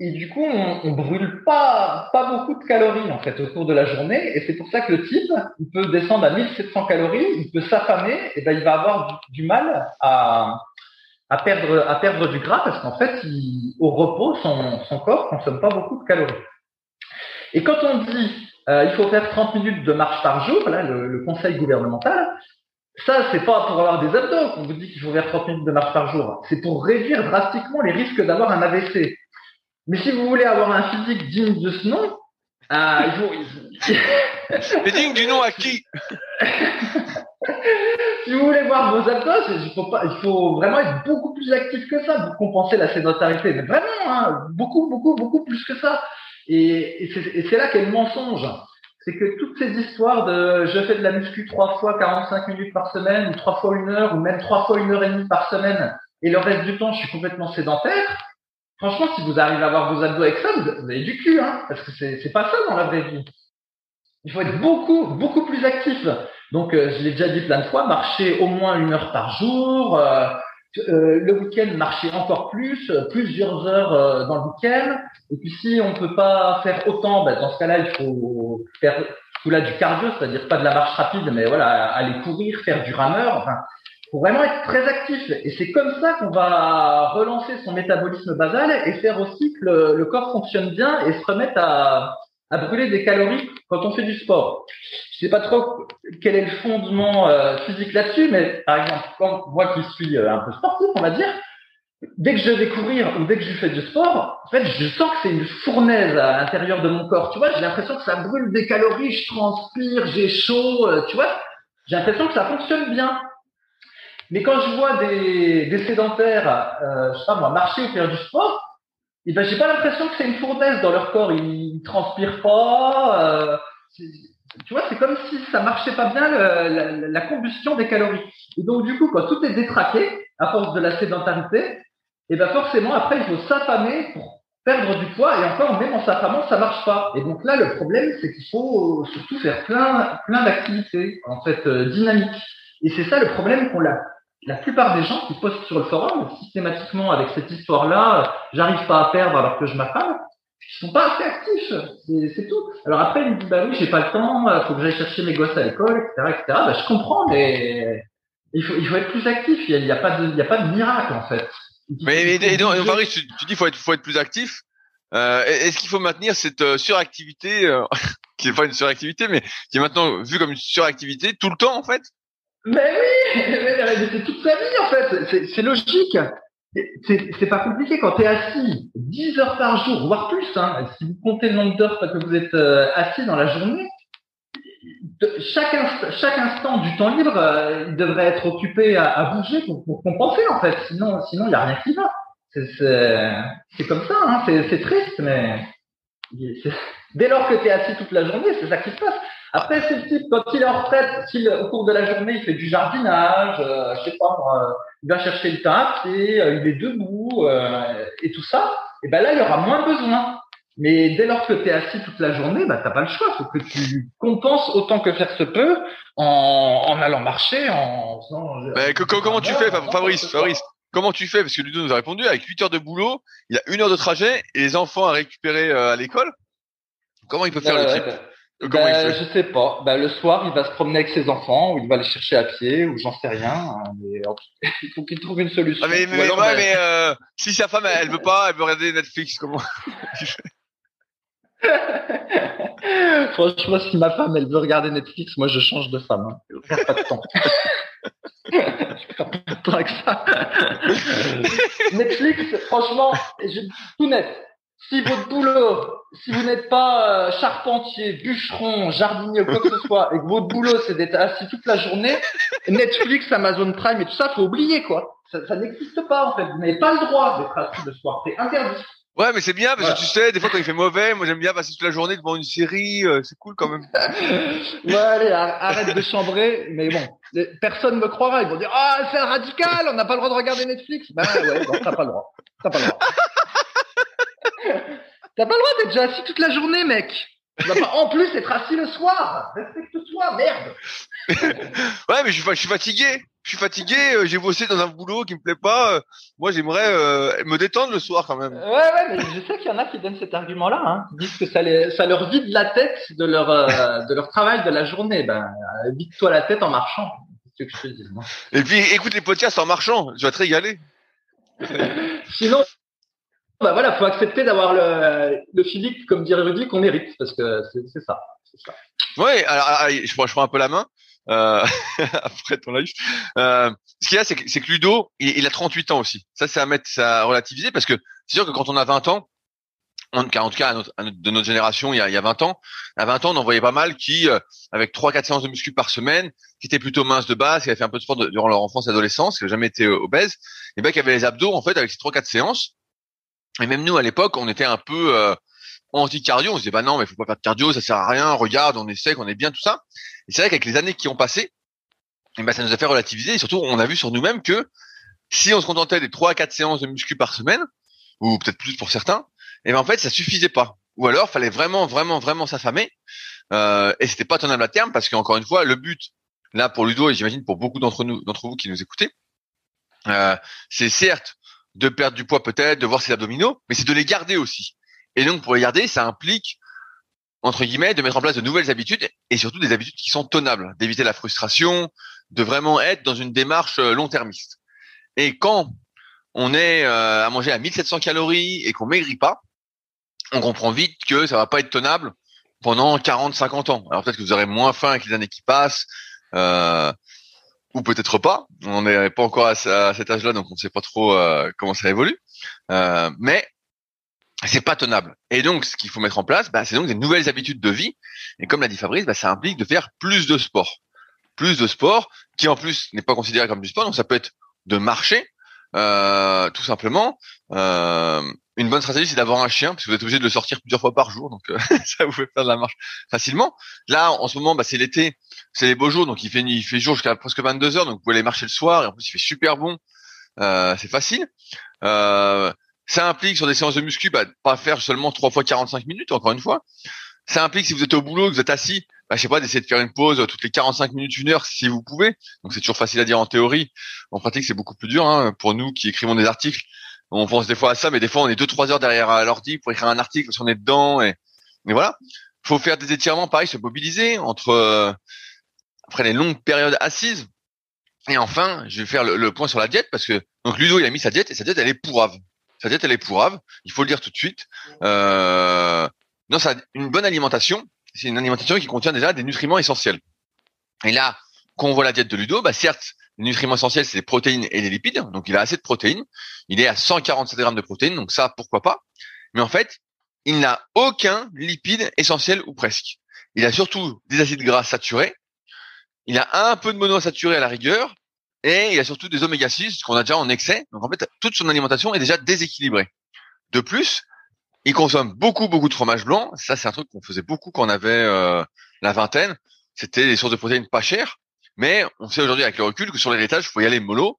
B: et du coup, on, on brûle pas pas beaucoup de calories en fait au cours de la journée, et c'est pour ça que le type, il peut descendre à 1700 calories, il peut s'affamer, et ben il va avoir du, mal à, à perdre à perdre du gras parce qu'en fait, il, au repos, son, son corps consomme pas beaucoup de calories. Et quand on dit euh, il faut faire 30 minutes de marche par jour, là, le, le conseil gouvernemental, ça, c'est pas pour avoir des abdos qu'on vous dit qu'il faut faire 30 minutes de marche par jour. C'est pour réduire drastiquement les risques d'avoir un AVC. Mais si vous voulez avoir un physique digne de ce nom, euh, il faut.
A: Mais digne du nom à qui? [LAUGHS]
B: Si vous voulez voir vos abdos, il faut, pas, il faut vraiment être beaucoup plus actif que ça pour compenser la sédentarité. Mais vraiment, hein, beaucoup, beaucoup, beaucoup plus que ça. Et, et c'est là qu'est le mensonge. C'est que toutes ces histoires de je fais de la muscu trois fois 45 minutes par semaine, ou trois fois une heure, ou même trois fois une heure et demie par semaine, et le reste du temps, je suis complètement sédentaire, Franchement, si vous arrivez à avoir vos abdos avec ça, vous avez du cul, hein, parce que c'est, pas ça dans la vraie vie. Il faut être beaucoup, beaucoup plus actif. Donc, euh, je l'ai déjà dit plein de fois, marcher au moins une heure par jour. Euh, euh, le week-end, marcher encore plus, plusieurs heures dans le week-end. Et puis, si on peut pas faire autant, ben, dans ce cas-là, il faut faire tout là du cardio, c'est-à-dire pas de la marche rapide, mais voilà, aller courir, faire du rameur. Enfin, faut vraiment être très actif. Et c'est comme ça qu'on va relancer son métabolisme basal et faire aussi que le, corps fonctionne bien et se remettre à, à, brûler des calories quand on fait du sport. Je sais pas trop quel est le fondement euh, physique là-dessus, mais par exemple, quand moi qui suis euh, un peu sportif, on va dire, dès que je vais courir ou dès que je fais du sport, en fait, je sens que c'est une fournaise à l'intérieur de mon corps. Tu vois, j'ai l'impression que ça brûle des calories, je transpire, j'ai chaud, euh, tu vois. J'ai l'impression que ça fonctionne bien. Mais quand je vois des, des sédentaires, euh, je sais pas moi, marcher ou faire du sport, eh ben j'ai pas l'impression que c'est une fournaise dans leur corps. Ils, transpirent pas. Euh, tu vois, c'est comme si ça marchait pas bien le, la, combustion des calories. Et donc du coup, quand tout est détraqué à force de la sédentarité, eh ben forcément après il faut s'affamer pour perdre du poids. Et encore, même en s'affamant, ça marche pas. Et donc là, le problème, c'est qu'il faut surtout faire plein, plein d'activités en fait euh, dynamiques. Et c'est ça le problème qu'on a la plupart des gens qui postent sur le forum, systématiquement avec cette histoire-là, j'arrive pas à perdre alors que je m'affame, ils sont pas assez actifs. C'est tout. Alors après, ils me disent, bah oui, j'ai pas le temps, euh, faut que j'aille chercher mes gosses à l'école, etc., etc. Bah, je comprends, mais il faut, il faut être plus actif. Il n'y a, pas de, y a pas de miracle, en fait.
A: Mais, mais et Fabrice, tu, tu dis, faut être, faut être plus actif. Euh, Est-ce qu'il faut maintenir cette euh, suractivité, euh, [LAUGHS] qui n'est pas une suractivité, mais qui est maintenant vue comme une suractivité tout le temps, en fait?
B: Mais oui, mais c'est toute sa vie en fait, c'est logique. C'est pas compliqué quand tu es assis 10 heures par jour, voire plus. Hein, si vous comptez le nombre d'heures que vous êtes euh, assis dans la journée, chaque, chaque instant du temps libre, euh, il devrait être occupé à, à bouger pour, pour, compenser en fait. Sinon, sinon il y a rien qui va. C'est comme ça, hein, c'est triste, mais dès lors que tu es assis toute la journée, c'est ça qui se passe. Après, c'est le type, quand il est en retraite, s'il, au cours de la journée, il fait du jardinage, euh, je sais pas, il va chercher le temps euh, il est debout, euh, et tout ça, et ben là, il y aura moins besoin. Mais dès lors que tu es assis toute la journée, bah, t'as pas le choix. Faut que tu compenses autant que faire se peut en, en allant marcher, en faisant...
A: Mais que, comment tu fais, Fabrice, Fabrice Comment tu fais? Parce que Ludo nous a répondu, avec 8 heures de boulot, il y a une heure de trajet et les enfants à récupérer à l'école. Comment il peut faire le type?
B: Ben, je sais pas. Ben, le soir, il va se promener avec ses enfants, ou il va les chercher à pied, ou j'en sais rien. Hein, mais [LAUGHS] il faut qu'il trouve une solution.
A: Ah, mais, mais, ouais, mais euh, si sa femme, elle, veut pas, elle veut regarder Netflix, comment [LAUGHS] [LAUGHS]
B: Franchement, si ma femme, elle veut regarder Netflix, moi, je change de femme. Hein. Je regarde pas de temps. je ça. Netflix, franchement, je, tout net. Si votre boulot, si vous n'êtes pas euh, charpentier, bûcheron, jardinier ou quoi que ce soit, et que votre boulot c'est d'être assis toute la journée, Netflix, Amazon Prime et tout ça, faut oublier quoi. Ça, ça n'existe pas en fait. Vous n'avez pas le droit d'être assis le soir. C'est interdit.
A: Ouais, mais c'est bien parce que tu sais, des fois quand il fait mauvais, moi j'aime bien passer toute la journée devant une série, euh, c'est cool quand même. [LAUGHS]
B: ouais, allez, arrête de chambrer, mais bon, personne me croira, ils vont dire ah c'est un radical, on n'a pas le droit de regarder Netflix. Ben ouais, bon, t'as pas le droit, t'as pas le droit. [LAUGHS] t'as pas le droit d'être déjà assis toute la journée, mec. Tu vas pas en plus être assis le soir. Respecte-toi, merde. [LAUGHS]
A: ouais, mais je suis, je suis fatigué je suis fatigué, euh, j'ai bossé dans un boulot qui me plaît pas. Euh, moi, j'aimerais euh, me détendre le soir quand même.
B: Ouais, ouais, mais je sais qu'il y en a qui donnent cet argument-là. Hein. Ils disent que ça, les, ça leur vide la tête de leur de leur travail de la journée. Ben, vide-toi la tête en marchant. C'est ce que je te dis. Moi.
A: Et puis, écoute les podcasts en marchant. Tu vas te régaler. [LAUGHS]
B: Sinon, bah voilà, faut accepter d'avoir le, le Philippe, comme dirait Rudy, qu'on mérite, parce que c'est ça. ça.
A: Ouais, alors, je, prends, je un peu la main euh, [LAUGHS] après ton live. Euh, ce qu'il y a, c'est que, que Ludo, il, a 38 ans aussi. Ça, c'est à mettre, ça à relativiser parce que c'est sûr que quand on a 20 ans, en, tout cas de notre génération, il y, a, il y a 20 ans, à 20 ans, on en voyait pas mal qui, euh, avec trois, quatre séances de muscu par semaine, qui étaient plutôt minces de base, qui avaient fait un peu de sport durant leur enfance adolescence, qui n'avaient jamais été obèses, et ben qui avaient les abdos en fait avec ces trois, quatre séances. Et même nous à l'époque, on était un peu euh, anti-cardio. On se disait bah non, mais faut pas faire de cardio, ça sert à rien. Regarde, on essaie, qu'on est bien, tout ça. Et c'est vrai qu'avec les années qui ont passé, eh ben, ça nous a fait relativiser et surtout on a vu sur nous-mêmes que si on se contentait des 3 à 4 séances de muscu par semaine, ou peut-être plus pour certains, et eh ben en fait ça suffisait pas. Ou alors fallait vraiment vraiment vraiment s'affamer euh, et c'était pas tenable à terme parce qu'encore une fois le but là pour Ludo et j'imagine pour beaucoup d'entre nous d'entre vous qui nous écoutez, euh, c'est certes de perdre du poids peut-être, de voir ses abdominaux, mais c'est de les garder aussi. Et donc pour les garder, ça implique entre guillemets, de mettre en place de nouvelles habitudes et surtout des habitudes qui sont tenables, d'éviter la frustration, de vraiment être dans une démarche euh, long-termiste. Et quand on est euh, à manger à 1700 calories et qu'on maigrit pas, on comprend vite que ça va pas être tenable pendant 40, 50 ans. Alors peut-être que vous aurez moins faim avec les années qui passent, euh, ou peut-être pas. On n'est pas encore à, cet âge-là, donc on ne sait pas trop comment ça évolue. mais c'est pas tenable. Et donc, ce qu'il faut mettre en place, bah, c'est donc des nouvelles habitudes de vie. Et comme l'a dit Fabrice, bah, ça implique de faire plus de sport, plus de sport, qui en plus n'est pas considéré comme du sport. Donc, ça peut être de marcher, euh, tout simplement. Euh, une bonne stratégie, c'est d'avoir un chien, parce que vous êtes obligé de le sortir plusieurs fois par jour, donc euh, [LAUGHS] ça vous fait faire de la marche facilement. Là, en ce moment, bah, c'est l'été, c'est les beaux jours, donc il fait il fait jour jusqu'à presque 22 heures, donc vous pouvez aller marcher le soir, et en plus il fait super bon, c'est facile. Euh, ça implique sur des séances de muscu, bah, pas faire seulement trois fois 45 minutes, encore une fois. Ça implique si vous êtes au boulot, que vous êtes assis, bah, je sais pas, d'essayer de faire une pause toutes les 45 minutes, une heure, si vous pouvez. Donc c'est toujours facile à dire en théorie. En pratique, c'est beaucoup plus dur. Hein. Pour nous qui écrivons des articles, on pense des fois à ça, mais des fois on est deux trois heures derrière l'ordi pour écrire un article parce qu'on est dedans. Et, et voilà. Faut faire des étirements, pareil, se mobiliser entre euh, après les longues périodes assises. Et enfin, je vais faire le, le, point sur la diète parce que donc Ludo il a mis sa diète et sa diète elle est pourrave. Sa diète, elle est pourrave. Il faut le dire tout de suite. Euh, non, ça, une bonne alimentation, c'est une alimentation qui contient déjà des nutriments essentiels. Et là, quand on voit la diète de Ludo, bah certes, les nutriments essentiels, c'est les protéines et les lipides. Donc, il a assez de protéines. Il est à 147 grammes de protéines. Donc, ça, pourquoi pas? Mais en fait, il n'a aucun lipide essentiel ou presque. Il a surtout des acides gras saturés. Il a un peu de monoinsaturés à la rigueur et il a surtout des oméga 6 qu'on a déjà en excès. Donc en fait, toute son alimentation est déjà déséquilibrée. De plus, il consomme beaucoup, beaucoup de fromage blanc. Ça, c'est un truc qu'on faisait beaucoup quand on avait euh, la vingtaine. C'était des sources de protéines pas chères. Mais on sait aujourd'hui avec le recul que sur les laitages, il faut y aller mollo.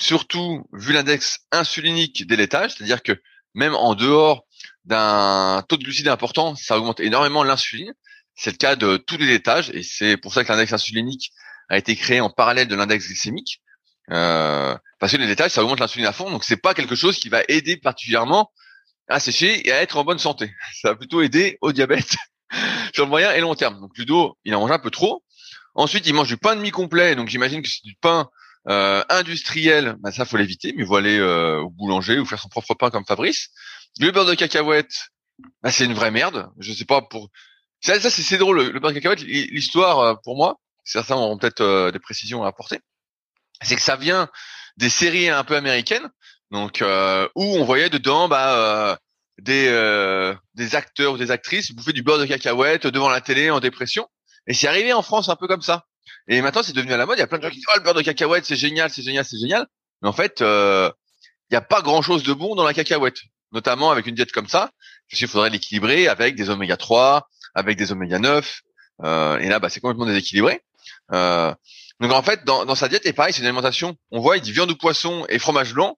A: Surtout vu l'index insulinique des laitages, c'est-à-dire que même en dehors d'un taux de glucides important, ça augmente énormément l'insuline. C'est le cas de tous les laitages et c'est pour ça que l'index insulinique a été créé en parallèle de l'index glycémique. Euh, parce que les détails, ça augmente l'insuline à fond, donc c'est pas quelque chose qui va aider particulièrement à sécher et à être en bonne santé. Ça va plutôt aider au diabète [LAUGHS] sur le moyen et long terme. Donc Ludo, il en mange un peu trop. Ensuite, il mange du pain demi complet, donc j'imagine que c'est du pain euh, industriel, bah, ça faut l'éviter, mais vous allez euh, au boulanger ou faire son propre pain comme Fabrice. Le beurre de cacahuète, bah, c'est une vraie merde. Je sais pas pour ça, c'est drôle le, beurre de cacahuète. L'histoire euh, pour moi, certains auront peut-être des précisions à apporter. C'est que ça vient des séries un peu américaines, donc où on voyait dedans bah, des des acteurs ou des actrices bouffer du beurre de cacahuète devant la télé en dépression. Et c'est arrivé en France un peu comme ça. Et maintenant c'est devenu à la mode. Il y a plein de gens qui disent oh le beurre de cacahuète c'est génial, c'est génial, c'est génial. Mais en fait, il n'y a pas grand chose de bon dans la cacahuète notamment avec une diète comme ça, je il faudrait l'équilibrer avec des oméga 3, avec des oméga 9, euh, et là, bah, c'est complètement déséquilibré. Euh, donc en fait, dans, sa diète, et pareil, c'est une alimentation. On voit, il dit viande ou poisson et fromage blanc.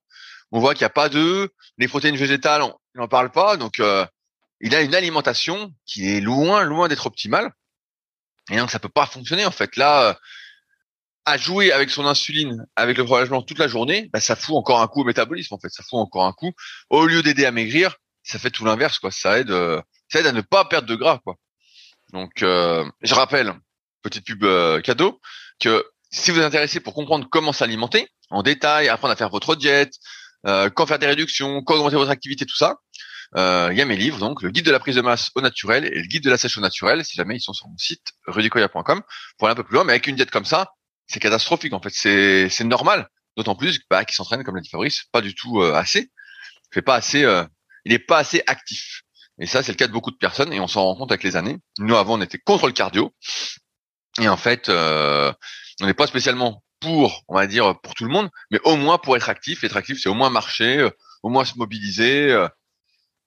A: On voit qu'il n'y a pas d'œufs, les protéines végétales, on n'en parle pas. Donc euh, il a une alimentation qui est loin, loin d'être optimale. Et donc ça peut pas fonctionner en fait. Là, à jouer avec son insuline, avec le blanc toute la journée, bah, ça fout encore un coup au métabolisme en fait. Ça fout encore un coup. Au lieu d'aider à maigrir, ça fait tout l'inverse quoi. Ça aide, euh, ça aide à ne pas perdre de gras quoi. Donc euh, je rappelle, petite pub euh, cadeau, que si vous êtes intéressé pour comprendre comment s'alimenter en détail, apprendre à faire votre diète, quand faire des réductions, quand augmenter votre activité, tout ça, il y a mes livres, donc le guide de la prise de masse au naturel et le guide de la sèche au naturel, si jamais ils sont sur mon site rudicoya.com pour aller un peu plus loin. Mais avec une diète comme ça, c'est catastrophique en fait. C'est normal, d'autant plus bah, qu'il s'entraîne comme l'a dit Fabrice, pas du tout euh, assez. Il fait pas assez, euh, il est pas assez actif. Et ça, c'est le cas de beaucoup de personnes et on s'en rend compte avec les années. Nous avant, on était contre le cardio et en fait, euh, on n'est pas spécialement pour, on va dire, pour tout le monde, mais au moins pour être actif. Être actif, c'est au moins marcher, au moins se mobiliser,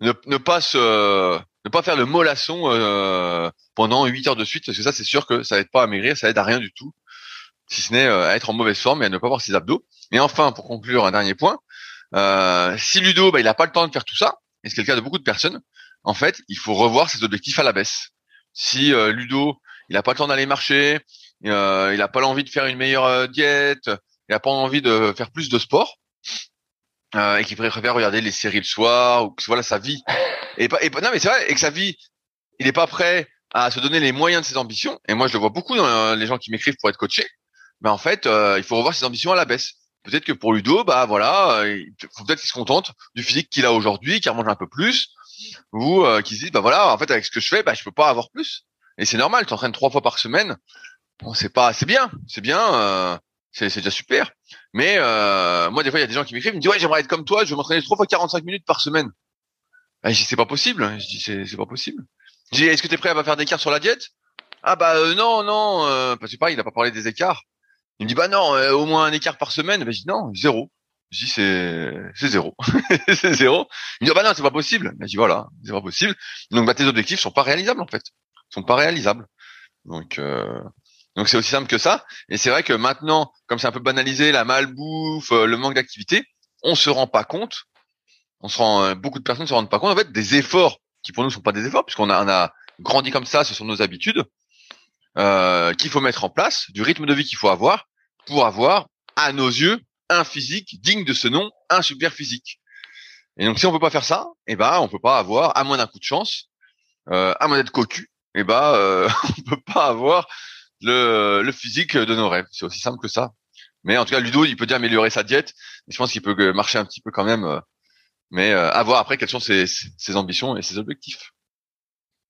A: ne, pas ne pas faire le mollasson euh, pendant 8 heures de suite parce que ça c'est sûr que ça aide pas à maigrir, ça aide à rien du tout si ce n'est euh, à être en mauvaise forme et à ne pas avoir ses abdos. Et enfin, pour conclure, un dernier point, euh, si Ludo, bah, il n'a pas le temps de faire tout ça, et c'est le cas de beaucoup de personnes, en fait, il faut revoir ses objectifs à la baisse. Si euh, Ludo, il n'a pas le temps d'aller marcher, il n'a pas l'envie de faire une meilleure diète, il n'a pas envie de faire plus de sport, et qu'il préfère regarder les séries le soir, ou que voilà sa vie, [LAUGHS] et pas, et non mais c'est vrai, et que sa vie, il n'est pas prêt à se donner les moyens de ses ambitions. Et moi, je le vois beaucoup dans les gens qui m'écrivent pour être coachés ben en fait, euh, il faut revoir ses ambitions à la baisse. Peut-être que pour Ludo, bah voilà, euh, il faut peut-être qu'il se contente du physique qu'il a aujourd'hui, qu'il mange un peu plus, ou euh, qu'il se dise, bah voilà, en fait, avec ce que je fais, bah je peux pas avoir plus. Et c'est normal, tu entraînes trois fois par semaine. Bon, c'est pas, c'est bien, c'est bien, euh, c'est déjà super. Mais euh, moi, des fois, il y a des gens qui m'écrivent, ils me disent, ouais, j'aimerais être comme toi, je veux m'entraîner trois fois 45 minutes par semaine. Ben, je dis, c'est pas possible. Je dis, c'est, pas possible. Je dis, est-ce que tu es prêt à faire des écarts sur la diète? Ah bah non, non, parce que pareil, il a pas parlé des écarts. Il me dit bah non, euh, au moins un écart par semaine. Ben, je dis non, zéro. Je dis c'est c'est zéro, [LAUGHS] c'est zéro. Il me dit bah non, c'est pas possible. Ben, je dis voilà, c'est pas possible. Donc bah tes objectifs sont pas réalisables en fait, sont pas réalisables. Donc euh, donc c'est aussi simple que ça. Et c'est vrai que maintenant, comme c'est un peu banalisé, la malbouffe, euh, le manque d'activité, on se rend pas compte. On se rend, beaucoup de personnes se rendent pas compte en fait des efforts qui pour nous sont pas des efforts puisqu'on a, on a grandi comme ça, ce sont nos habitudes. Euh, qu'il faut mettre en place, du rythme de vie qu'il faut avoir pour avoir, à nos yeux, un physique digne de ce nom, un super physique. Et donc si on peut pas faire ça, eh ben on peut pas avoir, à moins d'un coup de chance, euh, à moins d'être cocu, eh ben euh, [LAUGHS] on peut pas avoir le, le physique rêves. C'est aussi simple que ça. Mais en tout cas, Ludo, il peut déjà améliorer sa diète. Je pense qu'il peut marcher un petit peu quand même. Euh, mais euh, à voir après quelles sont ses, ses ambitions et ses objectifs.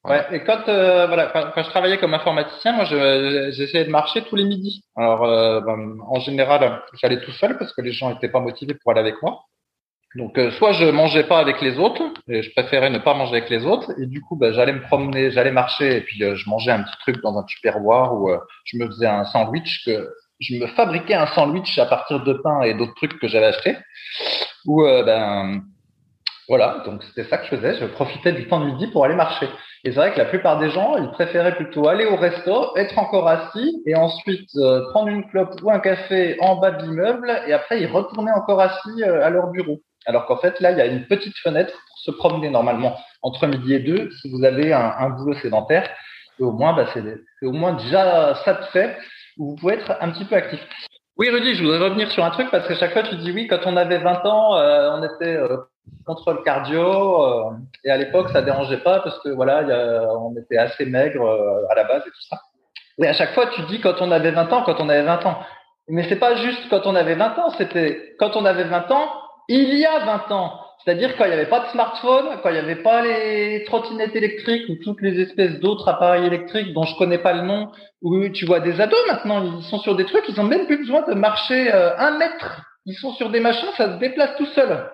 B: Ouais, et quand euh, voilà, quand, je travaillais comme informaticien, moi, j'essayais de marcher tous les midis. Alors, euh, ben, en général, j'allais tout seul parce que les gens n'étaient pas motivés pour aller avec moi. Donc, euh, soit je mangeais pas avec les autres, et je préférais ne pas manger avec les autres, et du coup, ben, j'allais me promener, j'allais marcher, et puis je mangeais un petit truc dans un tupperware où je me faisais un sandwich que je me fabriquais un sandwich à partir de pain et d'autres trucs que j'avais achetés. Ou ben voilà, donc c'était ça que je faisais. Je profitais du temps de midi pour aller marcher. Et c'est vrai que la plupart des gens, ils préféraient plutôt aller au resto, être encore assis, et ensuite euh, prendre une clope ou un café en bas de l'immeuble, et après ils retournaient encore assis euh, à leur bureau. Alors qu'en fait, là, il y a une petite fenêtre pour se promener normalement entre midi et deux, si vous avez un, boulot sédentaire. Et au moins, bah, c'est au moins déjà ça de fait, où vous pouvez être un petit peu actif. Oui, Rudy, je voudrais revenir sur un truc parce que chaque fois tu dis oui, quand on avait 20 ans, euh, on était contre le cardio. Euh, et à l'époque, ça dérangeait pas parce que voilà, on était assez maigre euh, à la base et tout ça. Et à chaque fois, tu dis quand on avait 20 ans, quand on avait 20 ans. Mais c'est pas juste quand on avait 20 ans, c'était quand on avait 20 ans, il y a 20 ans. C'est-à-dire quand il n'y avait pas de smartphone, quand il n'y avait pas les trottinettes électriques ou toutes les espèces d'autres appareils électriques dont je connais pas le nom, où tu vois des ados maintenant, ils sont sur des trucs, ils ont même plus besoin de marcher euh, un mètre. Ils sont sur des machins, ça se déplace tout seul.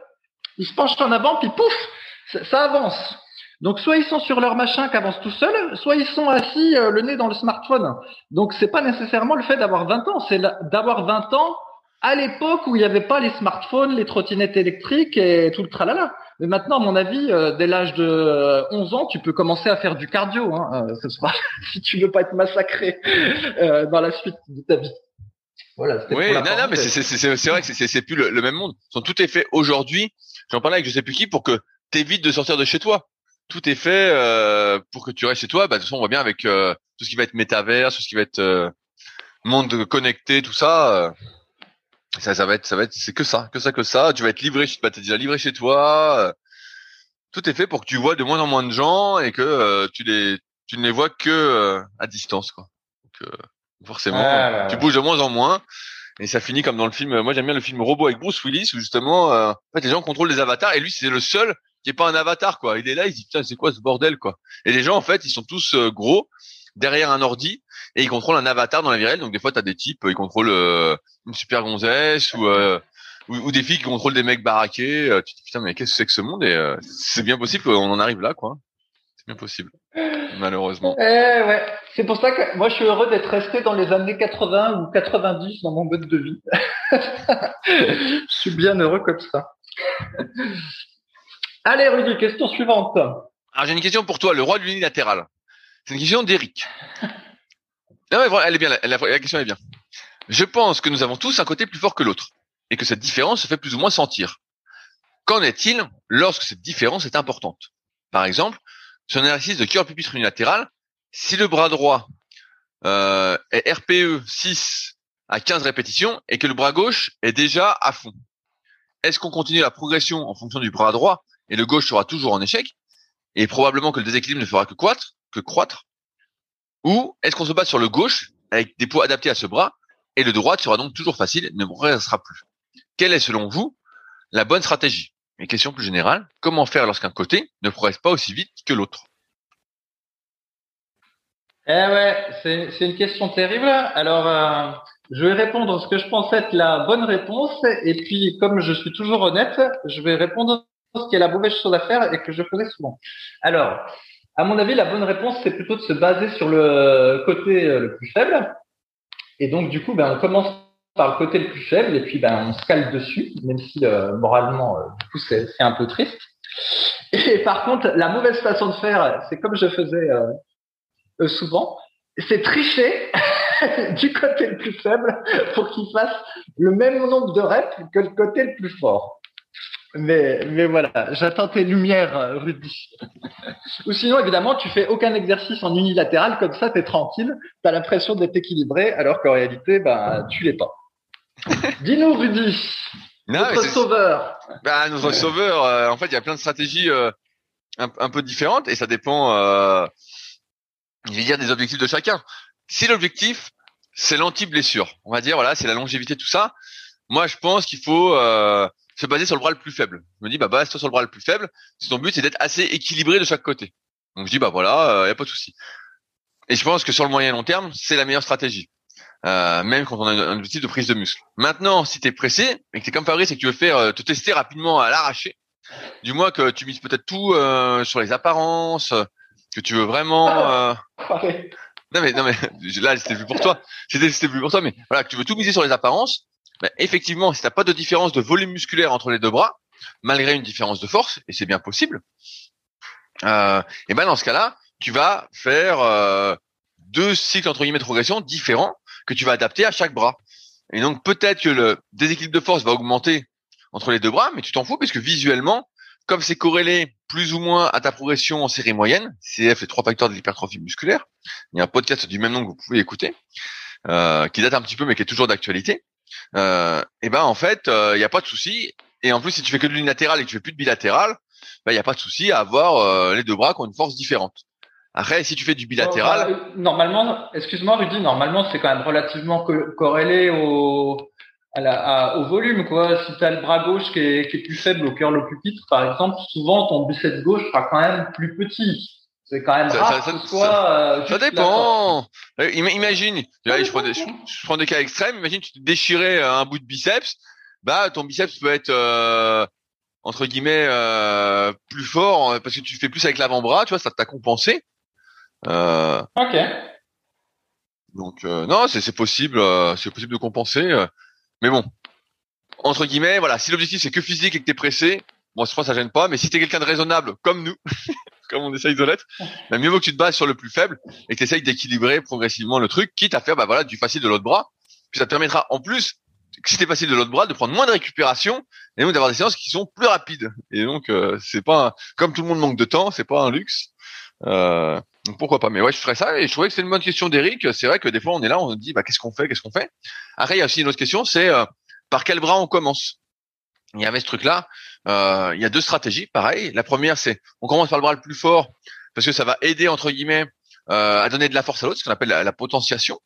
B: Ils se penchent en avant, puis pouf, ça, avance. Donc soit ils sont sur leur machin qui avance tout seul, soit ils sont assis euh, le nez dans le smartphone. Donc c'est pas nécessairement le fait d'avoir 20 ans, c'est d'avoir 20 ans à l'époque où il n'y avait pas les smartphones, les trottinettes électriques et tout le tralala. Mais maintenant, à mon avis, euh, dès l'âge de 11 ans, tu peux commencer à faire du cardio, hein, euh, ce soir, [LAUGHS] si tu veux pas être massacré euh, dans la suite de ta vie.
A: Voilà. Oui, non, non, mais c'est vrai que c'est plus le, même monde. Tout est fait aujourd'hui. J'en parlais avec je sais plus qui pour que t'évites de sortir de chez toi. Tout est fait pour que tu restes chez toi. Bah, de toute façon, on voit bien avec tout ce qui va être métavers, tout ce qui va être monde connecté, tout ça ça, ça va être, ça va être, c'est que ça, que ça, que ça. Tu vas être livré, vas être déjà livré chez toi. Euh, tout est fait pour que tu vois de moins en moins de gens et que euh, tu les, tu ne les vois que euh, à distance, quoi. Donc, forcément, tu bouges de moins en moins. Et ça finit comme dans le film. Moi, j'aime bien le film Robot avec Bruce Willis où justement, en fait, les gens contrôlent des avatars et lui, c'est le seul qui est pas un avatar, quoi. Il est là, il dit putain, c'est quoi ce bordel, quoi? Et les gens, en fait, ils sont tous gros derrière un ordi et il contrôle un avatar dans la vie réelle. Donc des fois, tu as des types, ils contrôlent euh, une super gonzesse euh, ou, ou, des filles qui contrôlent des mecs baraqués. Euh, tu te dis putain, mais qu'est-ce que c'est que ce monde? Et c'est bien possible qu'on en arrive là, quoi. C'est bien possible, malheureusement.
B: Eh ouais, c'est pour ça que moi je suis heureux d'être resté dans les années 80 ou 90 dans mon mode de vie. [LAUGHS] je suis bien heureux comme ça. Allez Rudy, question suivante.
A: Alors j'ai une question pour toi, le roi de l'unilatéral. C'est une question d'Eric. Non, elle est bien. La, question est bien. Je pense que nous avons tous un côté plus fort que l'autre et que cette différence se fait plus ou moins sentir. Qu'en est-il lorsque cette différence est importante? Par exemple, sur un exercice de cœur pupitre unilatéral, si le bras droit euh, est RPE 6 à 15 répétitions et que le bras gauche est déjà à fond, est-ce qu'on continue la progression en fonction du bras droit et le gauche sera toujours en échec? Et probablement que le déséquilibre ne fera que croître que croître Ou est-ce qu'on se base sur le gauche avec des poids adaptés à ce bras et le droit sera donc toujours facile, ne progressera plus Quelle est selon vous la bonne stratégie? Et question plus générale, comment faire lorsqu'un côté ne progresse pas aussi vite que l'autre?
B: Eh ouais, c'est une question terrible. Alors, euh, je vais répondre ce que je pense être la bonne réponse et puis comme je suis toujours honnête, je vais répondre ce qui est la mauvaise chose à faire et que je faisais souvent. Alors, à mon avis, la bonne réponse, c'est plutôt de se baser sur le côté euh, le plus faible. Et donc, du coup, ben, on commence par le côté le plus faible et puis ben, on se cale dessus, même si euh, moralement, euh, du coup, c'est un peu triste. Et par contre, la mauvaise façon de faire, c'est comme je faisais souvent, c'est tricher [LAUGHS] du côté le plus faible pour qu'il fasse le même nombre de reps que le côté le plus fort. Mais, mais voilà, j'attends tes lumières, euh, Rudy. Ou sinon, évidemment, tu fais aucun exercice en unilatéral, comme ça, tu es tranquille, tu as l'impression d'être équilibré, alors qu'en réalité, bah, tu l'es pas. [LAUGHS] Dis-nous, Rudy, notre sauveur.
A: Bah, notre sauveur, euh, en fait, il y a plein de stratégies euh, un, peu différentes, et ça dépend, euh, je vais dire, des objectifs de chacun. Si l'objectif, c'est l'anti-blessure, on va dire, voilà, c'est la longévité, tout ça, moi, je pense qu'il faut se baser sur le bras le plus faible. Je me dis, bah, base-toi sur le bras le plus faible. Si ton but, c'est d'être assez équilibré de chaque côté. Donc, je dis, bah, voilà, il euh, y a pas de souci. Et je pense que sur le moyen et long terme, c'est la meilleure stratégie. Euh, même quand on a un objectif de prise de muscle. Maintenant, si tu es pressé et que tu es comme Fabrice et que tu veux faire euh, te tester rapidement à l'arracher, du moins que tu mises peut-être tout euh, sur les apparences, que tu veux vraiment. non mais non mais là c'était plus pour toi, c'était c'était plus pour toi, mais voilà que tu veux tout miser sur les apparences ben, effectivement, si tu n'as pas de différence de volume musculaire entre les deux bras, malgré une différence de force, et c'est bien possible, euh, et ben dans ce cas-là, tu vas faire euh, deux cycles entre guillemets de progression différents que tu vas adapter à chaque bras. Et donc peut-être que le déséquilibre de force va augmenter entre les deux bras, mais tu t'en fous parce que visuellement, comme c'est corrélé plus ou moins à ta progression en série moyenne, CF les trois facteurs de l'hypertrophie musculaire, il y a un podcast du même nom que vous pouvez écouter, euh, qui date un petit peu mais qui est toujours d'actualité euh, et ben en fait, il euh, n'y a pas de souci. Et en plus, si tu fais que de l'unilatéral et que tu fais plus de bilatéral, il n'y a pas de souci à avoir euh, les deux bras qui ont une force différente. Après, si tu fais du bilatéral,
B: bah, normalement, excuse-moi Rudy, normalement c'est quand même relativement corrélé au au volume, quoi. Si tu as le bras gauche qui est, qui est plus faible au curl au pupitre, par exemple, souvent ton biceps gauche sera quand même plus petit. C'est quand même rare ça, que soit,
A: euh, ça dépend. Euh, imagine, je, prends des, je, prends des cas extrêmes. Imagine tu te déchirais un bout de biceps, bah ton biceps peut être euh, entre guillemets euh, plus fort parce que tu fais plus avec l'avant-bras, tu vois, ça t'a compensé.
B: Euh, ok.
A: Donc non, c'est possible, c'est possible de compenser. mais bon, entre guillemets, voilà, si l'objectif c'est que physique et que t'es pressé, bon, je pense que ça gêne pas. Mais si t'es quelqu'un de raisonnable comme nous. [LAUGHS] comme on essaye de l'être, [LAUGHS] bah, mieux vaut que tu te bases sur le plus faible et que tu essayes d'équilibrer progressivement le truc, quitte à faire bah voilà du facile de l'autre bras. Puis ça te permettra en plus, si t'es facile de l'autre bras, de prendre moins de récupération et donc d'avoir des séances qui sont plus rapides. Et donc euh, c'est pas comme tout le monde manque de temps, c'est pas un luxe. Euh, donc pourquoi pas Mais ouais, je ferais ça et je trouvais que c'est une bonne question d'Eric. C'est vrai que des fois on est là, on se dit bah qu'est-ce qu'on fait, qu'est-ce qu'on fait? Après il y a aussi une autre question, c'est euh, par quel bras on commence? Il y avait ce truc-là. Euh, il y a deux stratégies, pareil. La première, c'est on commence par le bras le plus fort parce que ça va aider entre guillemets euh, à donner de la force à l'autre, ce qu'on appelle la, potentiation.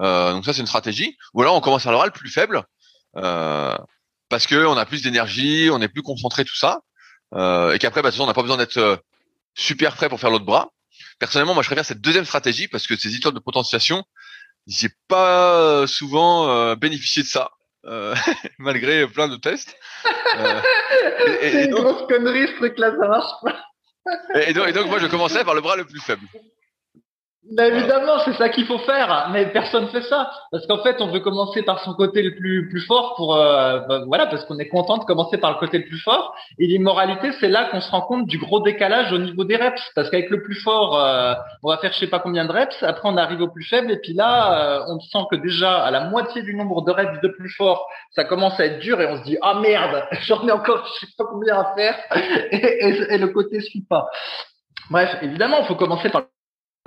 A: Euh, donc ça, c'est une stratégie. Ou alors on commence par le bras le plus faible parce que on a plus d'énergie, on est plus concentré, tout ça, et qu'après, bah, on n'a pas besoin d'être super prêt pour faire l'autre bras. Personnellement, moi, je préfère cette deuxième stratégie parce que ces histoires de potentiation, j'ai pas souvent bénéficié de ça. Euh, [LAUGHS] malgré plein de tests.
B: Euh, [LAUGHS] c'est une grosse connerie ce truc-là, ça marche pas.
A: et, donc, et donc moi je commençais par le bras le plus faible.
B: Bah, évidemment, c'est ça qu'il faut faire, mais personne fait ça. Parce qu'en fait, on veut commencer par son côté le plus plus fort pour euh, bah, voilà parce qu'on est content de commencer par le côté le plus fort. Et l'immoralité, c'est là qu'on se rend compte du gros décalage au niveau des reps. Parce qu'avec le plus fort, euh, on va faire je sais pas combien de reps, après on arrive au plus faible. Et puis là, euh, on sent que déjà à la moitié du nombre de reps de plus fort, ça commence à être dur et on se dit ah merde, [LAUGHS] j'en ai encore je sais pas combien à faire. [LAUGHS] Et, et, et le côté suit pas. Bref, évidemment, il faut commencer par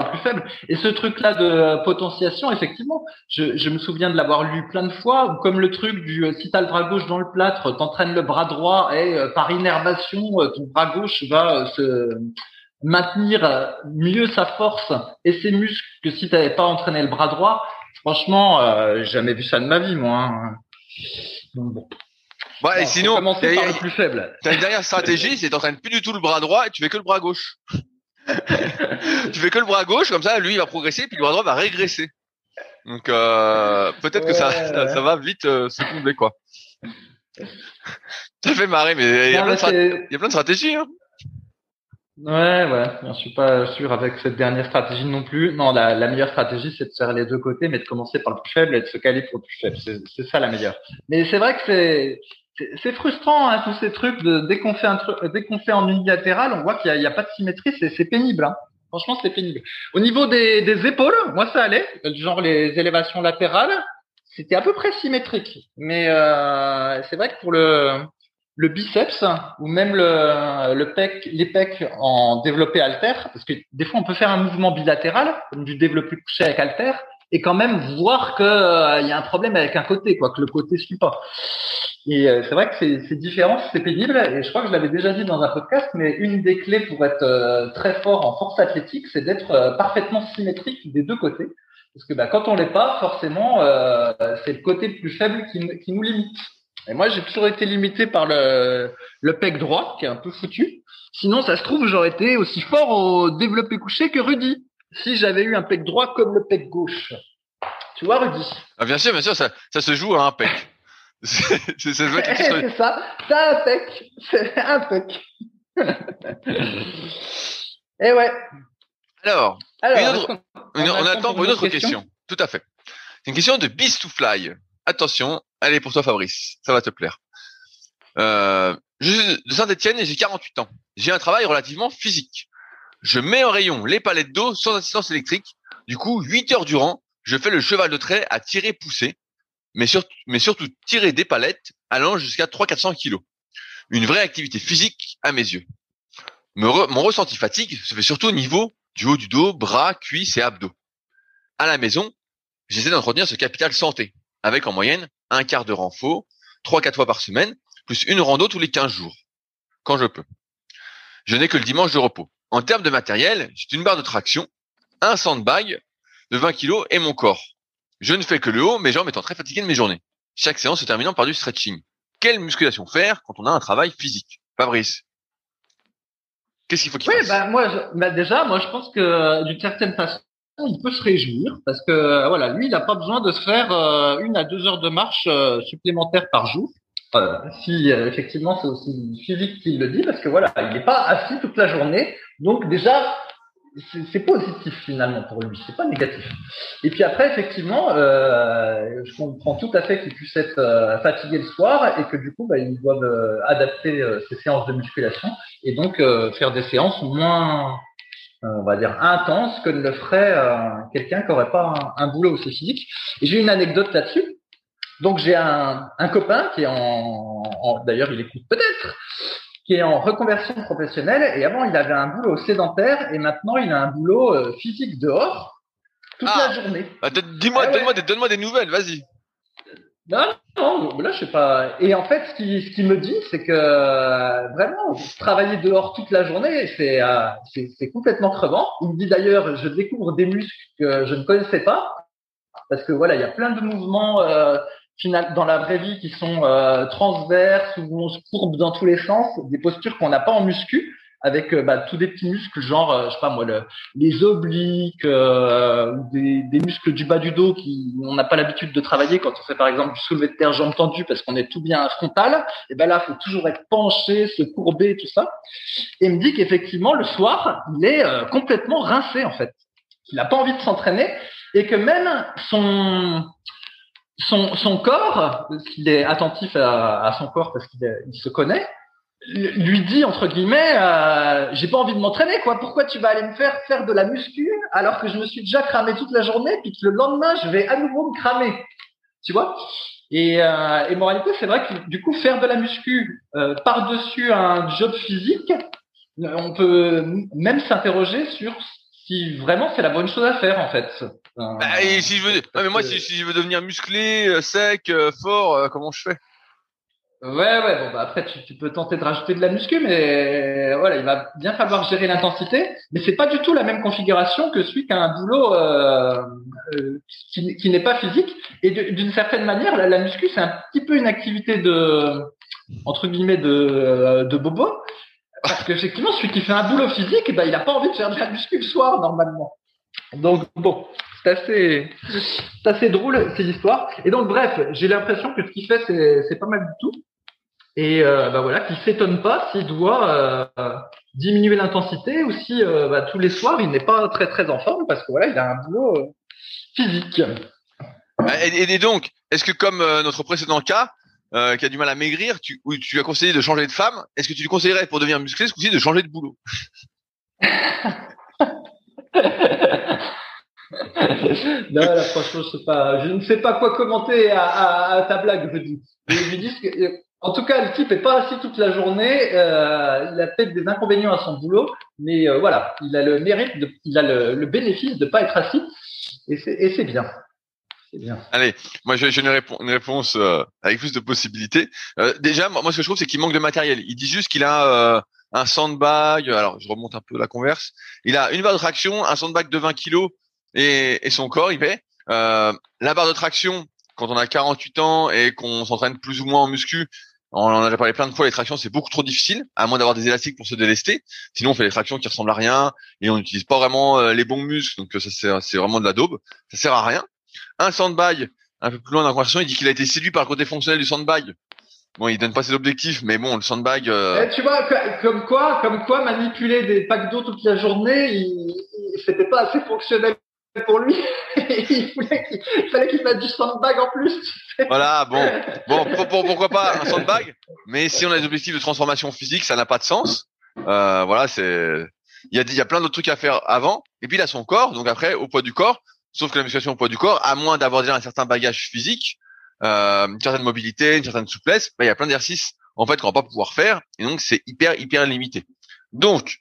B: plus faible. Et ce truc-là de potentiation, effectivement, je, je me souviens de l'avoir lu plein de fois, comme le truc du euh, si t'as le bras gauche dans le plâtre, t'entraînes le bras droit et euh, par innervation, euh, ton bras gauche va se maintenir mieux sa force et ses muscles que si t'avais pas entraîné le bras droit. Franchement, j'ai jamais vu ça de ma vie, moi. Hein.
A: Donc, bon. Ouais, et sinon,
B: commencer par le plus faible.
A: T'as une dernière stratégie, c'est t'entraînes plus du tout le bras droit et tu fais que le bras gauche. Tu fais que le bras gauche, comme ça, lui, il va progresser, puis le bras droit va régresser. Donc euh, peut-être que ça, ça, va vite euh, se combler, quoi. ça fait marrer, mais il y, a plein de stratégies. Hein.
B: Ouais, ouais, je suis pas sûr avec cette dernière stratégie non plus. Non, la, la meilleure stratégie, c'est de faire les deux côtés, mais de commencer par le plus faible et de se caler pour le plus faible. C'est ça la meilleure. Mais c'est vrai que c'est c'est frustrant hein, tous ces trucs de dès qu'on fait un truc dès qu'on fait en unilatéral on voit qu'il n'y a, pas de symétrie c'est pénible hein. franchement c'est pénible. Au niveau des, épaules moi ça allait. Genre les élévations latérales c'était à peu près symétrique. Mais euh, c'est vrai que pour le le biceps ou même le, le pec les pecs en développé alter parce que des fois on peut faire un mouvement bilatéral comme du développé couché avec alter et quand même voir que euh, il y a un problème avec un côté quoi que le côté suit pas et euh, c'est vrai que c'est différent, c'est pénible, et je crois que je l'avais déjà dit dans un podcast, mais une des clés pour être euh, très fort en force athlétique, c'est d'être euh, parfaitement symétrique des deux côtés. Parce que bah, quand on l'est pas, forcément, c'est le côté le plus faible qui, qui nous limite. Et moi, j'ai toujours été limité par le, le pec droit, qui est un peu foutu. Sinon, ça se trouve, j'aurais été aussi fort au développé couché que Rudy, si j'avais eu un pec droit comme le pec gauche. Tu vois, Rudy
A: ah, Bien sûr, bien sûr, ça, ça se joue à un pec. [LAUGHS]
B: c'est ça, c'est un pec, c'est un pec. [LAUGHS] Et ouais.
A: Alors, Alors on, attend pour une autre question. Tout à fait. C'est une question de Beast to Fly. Attention, elle est pour toi Fabrice, ça va te plaire. Euh, je suis de Saint-Etienne et j'ai 48 ans. J'ai un travail relativement physique. Je mets en rayon les palettes d'eau sans assistance électrique. Du coup, 8 heures durant, je fais le cheval de trait à tirer pousser mais, surtout tirer des palettes allant jusqu'à 300-400 kilos. Une vraie activité physique à mes yeux. mon ressenti fatigue se fait surtout au niveau du haut du dos, bras, cuisses et abdos. À la maison, j'essaie d'entretenir ce capital santé, avec en moyenne un quart de renfort, 3-4 fois par semaine, plus une rando tous les 15 jours, quand je peux. Je n'ai que le dimanche de repos. En termes de matériel, j'ai une barre de traction, un sandbag de 20 kg et mon corps. Je ne fais que le haut, mes jambes étant très fatiguées de mes journées. chaque séance se terminant par du stretching. Quelle musculation faire quand on a un travail physique? Fabrice Qu'est-ce qu'il faut qu'il
B: oui,
A: fasse?
B: bah, moi, bah, déjà, moi, je pense que d'une certaine façon, il peut se réjouir parce que voilà, lui, il n'a pas besoin de se faire euh, une à deux heures de marche euh, supplémentaires par jour. Euh, si effectivement c'est aussi physique qu'il le dit, parce que voilà, il n'est pas assis toute la journée. Donc déjà, c'est positif finalement pour lui, c'est pas négatif. Et puis après, effectivement, euh, je comprends tout à fait qu'il puisse être euh, fatigué le soir et que du coup, bah, ils euh, adapter ses séances de musculation et donc faire des séances moins, on va dire, intenses que le ferait quelqu'un qui n'aurait pas un, boulot aussi physique. J'ai une anecdote là-dessus. Donc j'ai un, un, copain qui est en, en d'ailleurs il écoute peut-être, qui est en reconversion professionnelle. Et avant, il avait un boulot sédentaire et maintenant, il a un boulot euh, physique dehors toute la ah. journée.
A: Bah, dis-moi, ah donne-moi, des, donne des nouvelles, vas-y.
B: Non, non, là, je sais pas. Et en fait, ce qu'il ce qui me dit, c'est que euh, vraiment, travailler dehors toute la journée, c'est euh, c'est complètement crevant. Il me dit d'ailleurs, je découvre des muscles que je ne connaissais pas, parce que voilà, il y a plein de mouvements euh, dans la vraie vie qui sont euh, transverses où on se courbe dans tous les sens, des postures qu'on n'a pas en muscu avec euh, bah, tous des petits muscles genre euh, je sais pas moi le, les obliques ou des, des, muscles du bas du dos qui on n'a pas l'habitude de travailler. Quand on fait par exemple du soulevé de terre jambes tendues parce qu'on est tout bien frontal et ben là faut toujours être penché se courber tout ça. Et il me dit qu'effectivement le soir il est complètement rincé en fait. Il n'a pas envie de s'entraîner et que même son son, son corps, qu'il est attentif à, à, son corps parce qu'il il se connaît, lui dit entre guillemets, euh, j'ai pas envie de m'entraîner quoi. Pourquoi tu vas aller me faire faire de la muscu alors que je me suis déjà cramé toute la journée puis que le lendemain je vais à nouveau me cramer, tu vois? Et, euh, et moralité, c'est vrai que du coup faire de la muscu euh, par dessus un job physique, on peut même s'interroger sur si vraiment c'est la bonne chose à faire en fait.
A: Bah, et si je veux, mais moi si, je veux devenir musclé, euh, sec, euh, fort, euh, comment je fais?
B: Ouais, ouais, bon, bah après, tu, tu, peux tenter de rajouter de la muscu, mais voilà, il va bien falloir gérer l'intensité. Mais c'est pas du tout la même configuration que celui qui a un boulot euh, qui, qui n'est pas physique. Et d'une certaine manière, la, la muscu, c'est un petit peu une activité de, entre guillemets, de, de bobo. Parce qu'effectivement, celui qui fait un boulot physique, eh ben, il n'a pas envie de faire de la muscu le soir, normalement. Donc, bon, c'est assez, assez drôle, ces histoires. Et donc, bref, j'ai l'impression que ce qu'il fait, c'est, pas mal du tout. Et euh, bah voilà, qu'il s'étonne pas s'il doit euh, diminuer l'intensité ou si euh, bah, tous les soirs, il n'est pas très, très en forme parce que voilà, il a un boulot euh, physique.
A: Et, et, donc, est-ce que comme euh, notre précédent cas, euh, qui a du mal à maigrir, tu, ou tu as conseillé de changer de femme, est-ce que tu lui conseillerais pour devenir musclé ce coup-ci de changer de boulot? [LAUGHS]
B: Non, je pas, je ne sais pas quoi commenter à, ta blague. Je dis que, en tout cas, le type est pas assis toute la journée. Euh, il a peut-être des inconvénients à son boulot, mais euh, voilà, il a le mérite, de, il a le, le bénéfice de pas être assis, et c'est bien.
A: Allez, moi j'ai une, une, réponse euh, avec plus de possibilités. Euh, déjà, moi, ce que je trouve, c'est qu'il manque de matériel. Il dit juste qu'il a euh, un sandbag. Alors, je remonte un peu la converse. Il a une barre de traction, un sandbag de 20 kilos et, et son corps, il fait. la barre de traction, quand on a 48 ans et qu'on s'entraîne plus ou moins en muscu, on en a déjà parlé plein de fois, les tractions c'est beaucoup trop difficile, à moins d'avoir des élastiques pour se délester. Sinon on fait des tractions qui ressemblent à rien et on n'utilise pas vraiment les bons muscles, donc ça c'est vraiment de la daube. Ça sert à rien un sandbag. Un peu plus loin dans la conversation, il dit qu'il a été séduit par le côté fonctionnel du sandbag. Bon, il donne pas ses objectifs, mais bon, le sandbag. Euh...
B: Eh, tu vois, comme quoi, comme quoi, manipuler des packs d'eau toute la journée, il, c'était pas assez fonctionnel pour lui. [LAUGHS] il, fallait qu'il mette du sandbag en plus.
A: voilà, bon, bon, pour, pourquoi pas un sandbag? Mais si on a des objectifs de transformation physique, ça n'a pas de sens. Euh, voilà, c'est. Il y a, il y a plein d'autres trucs à faire avant. Et puis il a son corps, donc après, au poids du corps, Sauf que la musculation au poids du corps, à moins d'avoir déjà un certain bagage physique, euh, une certaine mobilité, une certaine souplesse, bah, il y a plein d'exercices en fait qu'on va pas pouvoir faire, et donc c'est hyper hyper limité. Donc,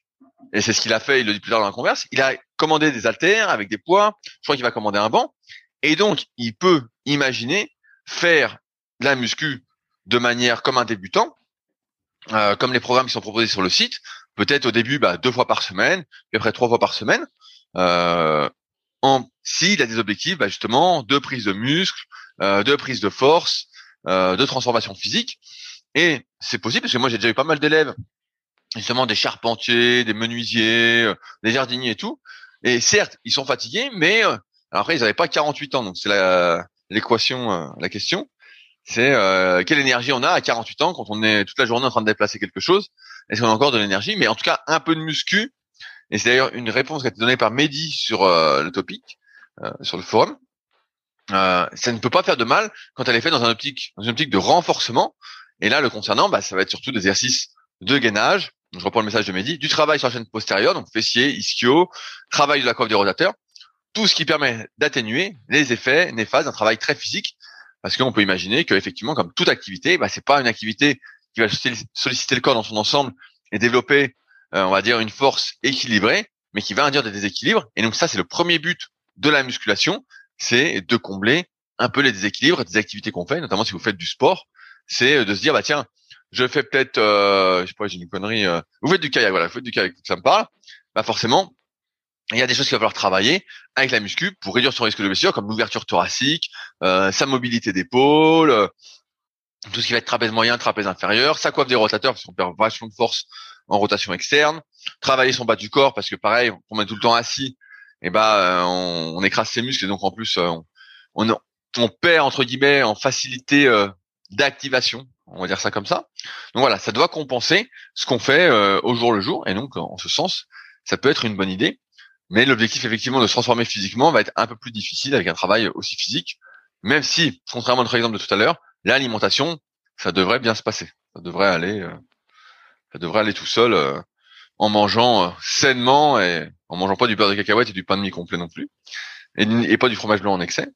A: et c'est ce qu'il a fait, il le dit plus tard dans la converse, il a commandé des haltères avec des poids, je crois qu'il va commander un banc, et donc il peut imaginer faire la muscu de manière comme un débutant, euh, comme les programmes qui sont proposés sur le site, peut-être au début bah, deux fois par semaine, puis après trois fois par semaine, euh, en s'il a des objectifs, bah justement, de prise de muscle, euh, de prise de force, de transformation physique. Et c'est possible parce que moi j'ai déjà eu pas mal d'élèves, justement des charpentiers, des menuisiers, des jardiniers et tout. Et certes, ils sont fatigués, mais après ils n'avaient pas 48 ans, donc c'est l'équation, la question c'est euh, quelle énergie on a à 48 ans quand on est toute la journée en train de déplacer quelque chose? Est-ce qu'on a encore de l'énergie? Mais en tout cas, un peu de muscu. Et c'est d'ailleurs une réponse qui a été donnée par Mehdi sur euh, le topic, euh, sur le forum. ça ne peut pas faire de mal quand elle est faite dans un optique, dans une optique de renforcement. Et là, le concernant, bah, ça va être surtout des exercices de gainage. je reprends le message de Mehdi, du travail sur la chaîne postérieure, donc fessier, ischio, travail de la coiffe des rotateurs, tout ce qui permet d'atténuer les effets néfastes d'un travail très physique parce qu'on peut imaginer qu'effectivement, comme toute activité, bah, c'est pas une activité qui va solliciter le corps dans son ensemble et développer, euh, on va dire, une force équilibrée, mais qui va induire des déséquilibres. Et donc ça, c'est le premier but de la musculation, c'est de combler un peu les déséquilibres des activités qu'on fait, notamment si vous faites du sport, c'est de se dire bah tiens, je fais peut-être, euh, je sais pas, j'ai une connerie, euh, vous faites du kayak, voilà, vous faites du kayak, ça me parle, bah forcément, il y a des choses qu'il va falloir travailler avec la muscu pour réduire son risque de blessure, comme l'ouverture thoracique, euh, sa mobilité d'épaule, euh, tout ce qui va être trapèze moyen, trapèze inférieur, sa coiffe des rotateurs, parce qu'on perd vachement de force en rotation externe, travailler son bas du corps, parce que pareil, on met tout le temps assis, et bah on, on, écrase ses muscles, et donc en plus on, on, perd entre guillemets en facilité d'activation, on va dire ça comme ça. Donc voilà, ça doit compenser ce qu'on fait au jour le jour, et donc en ce sens, ça peut être une bonne idée. Mais l'objectif effectivement de se transformer physiquement va être un peu plus difficile avec un travail aussi physique, même si, contrairement à notre exemple de tout à l'heure, l'alimentation, ça devrait bien se passer. Ça devrait aller, euh, ça devrait aller tout seul euh, en mangeant euh, sainement et en mangeant pas du beurre de cacahuète et du pain de mie complet non plus, et, pas du fromage blanc en excès.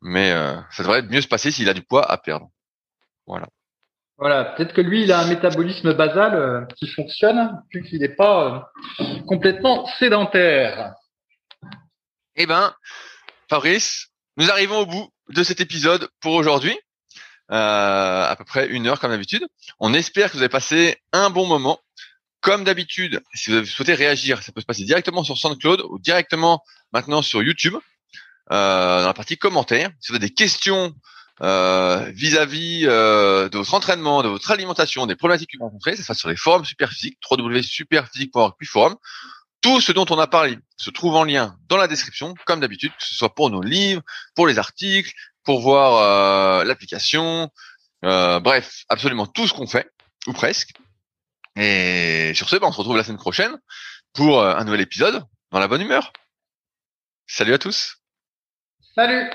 A: Mais ça devrait mieux se passer s'il a du poids à perdre. Voilà.
B: Voilà, peut-être que lui, il a un métabolisme basal euh, qui fonctionne, vu qu'il n'est pas euh, complètement sédentaire.
A: Eh ben, Fabrice, nous arrivons au bout de cet épisode pour aujourd'hui. Euh, à peu près une heure comme d'habitude. On espère que vous avez passé un bon moment. Comme d'habitude, si vous souhaitez réagir, ça peut se passer directement sur SoundCloud ou directement maintenant sur YouTube, euh, dans la partie commentaires. Si vous avez des questions euh, vis-à-vis euh, de votre entraînement, de votre alimentation, des problématiques que vous rencontrez, ça sera sur les forums Superphysique, www.superphysique.org puis forum. Tout ce dont on a parlé se trouve en lien dans la description, comme d'habitude, que ce soit pour nos livres, pour les articles, pour voir euh, l'application, bref, absolument tout ce qu'on fait, ou presque. Et sur ce, ben, on se retrouve la semaine prochaine pour un nouvel épisode dans la bonne humeur. Salut à tous.
B: Salut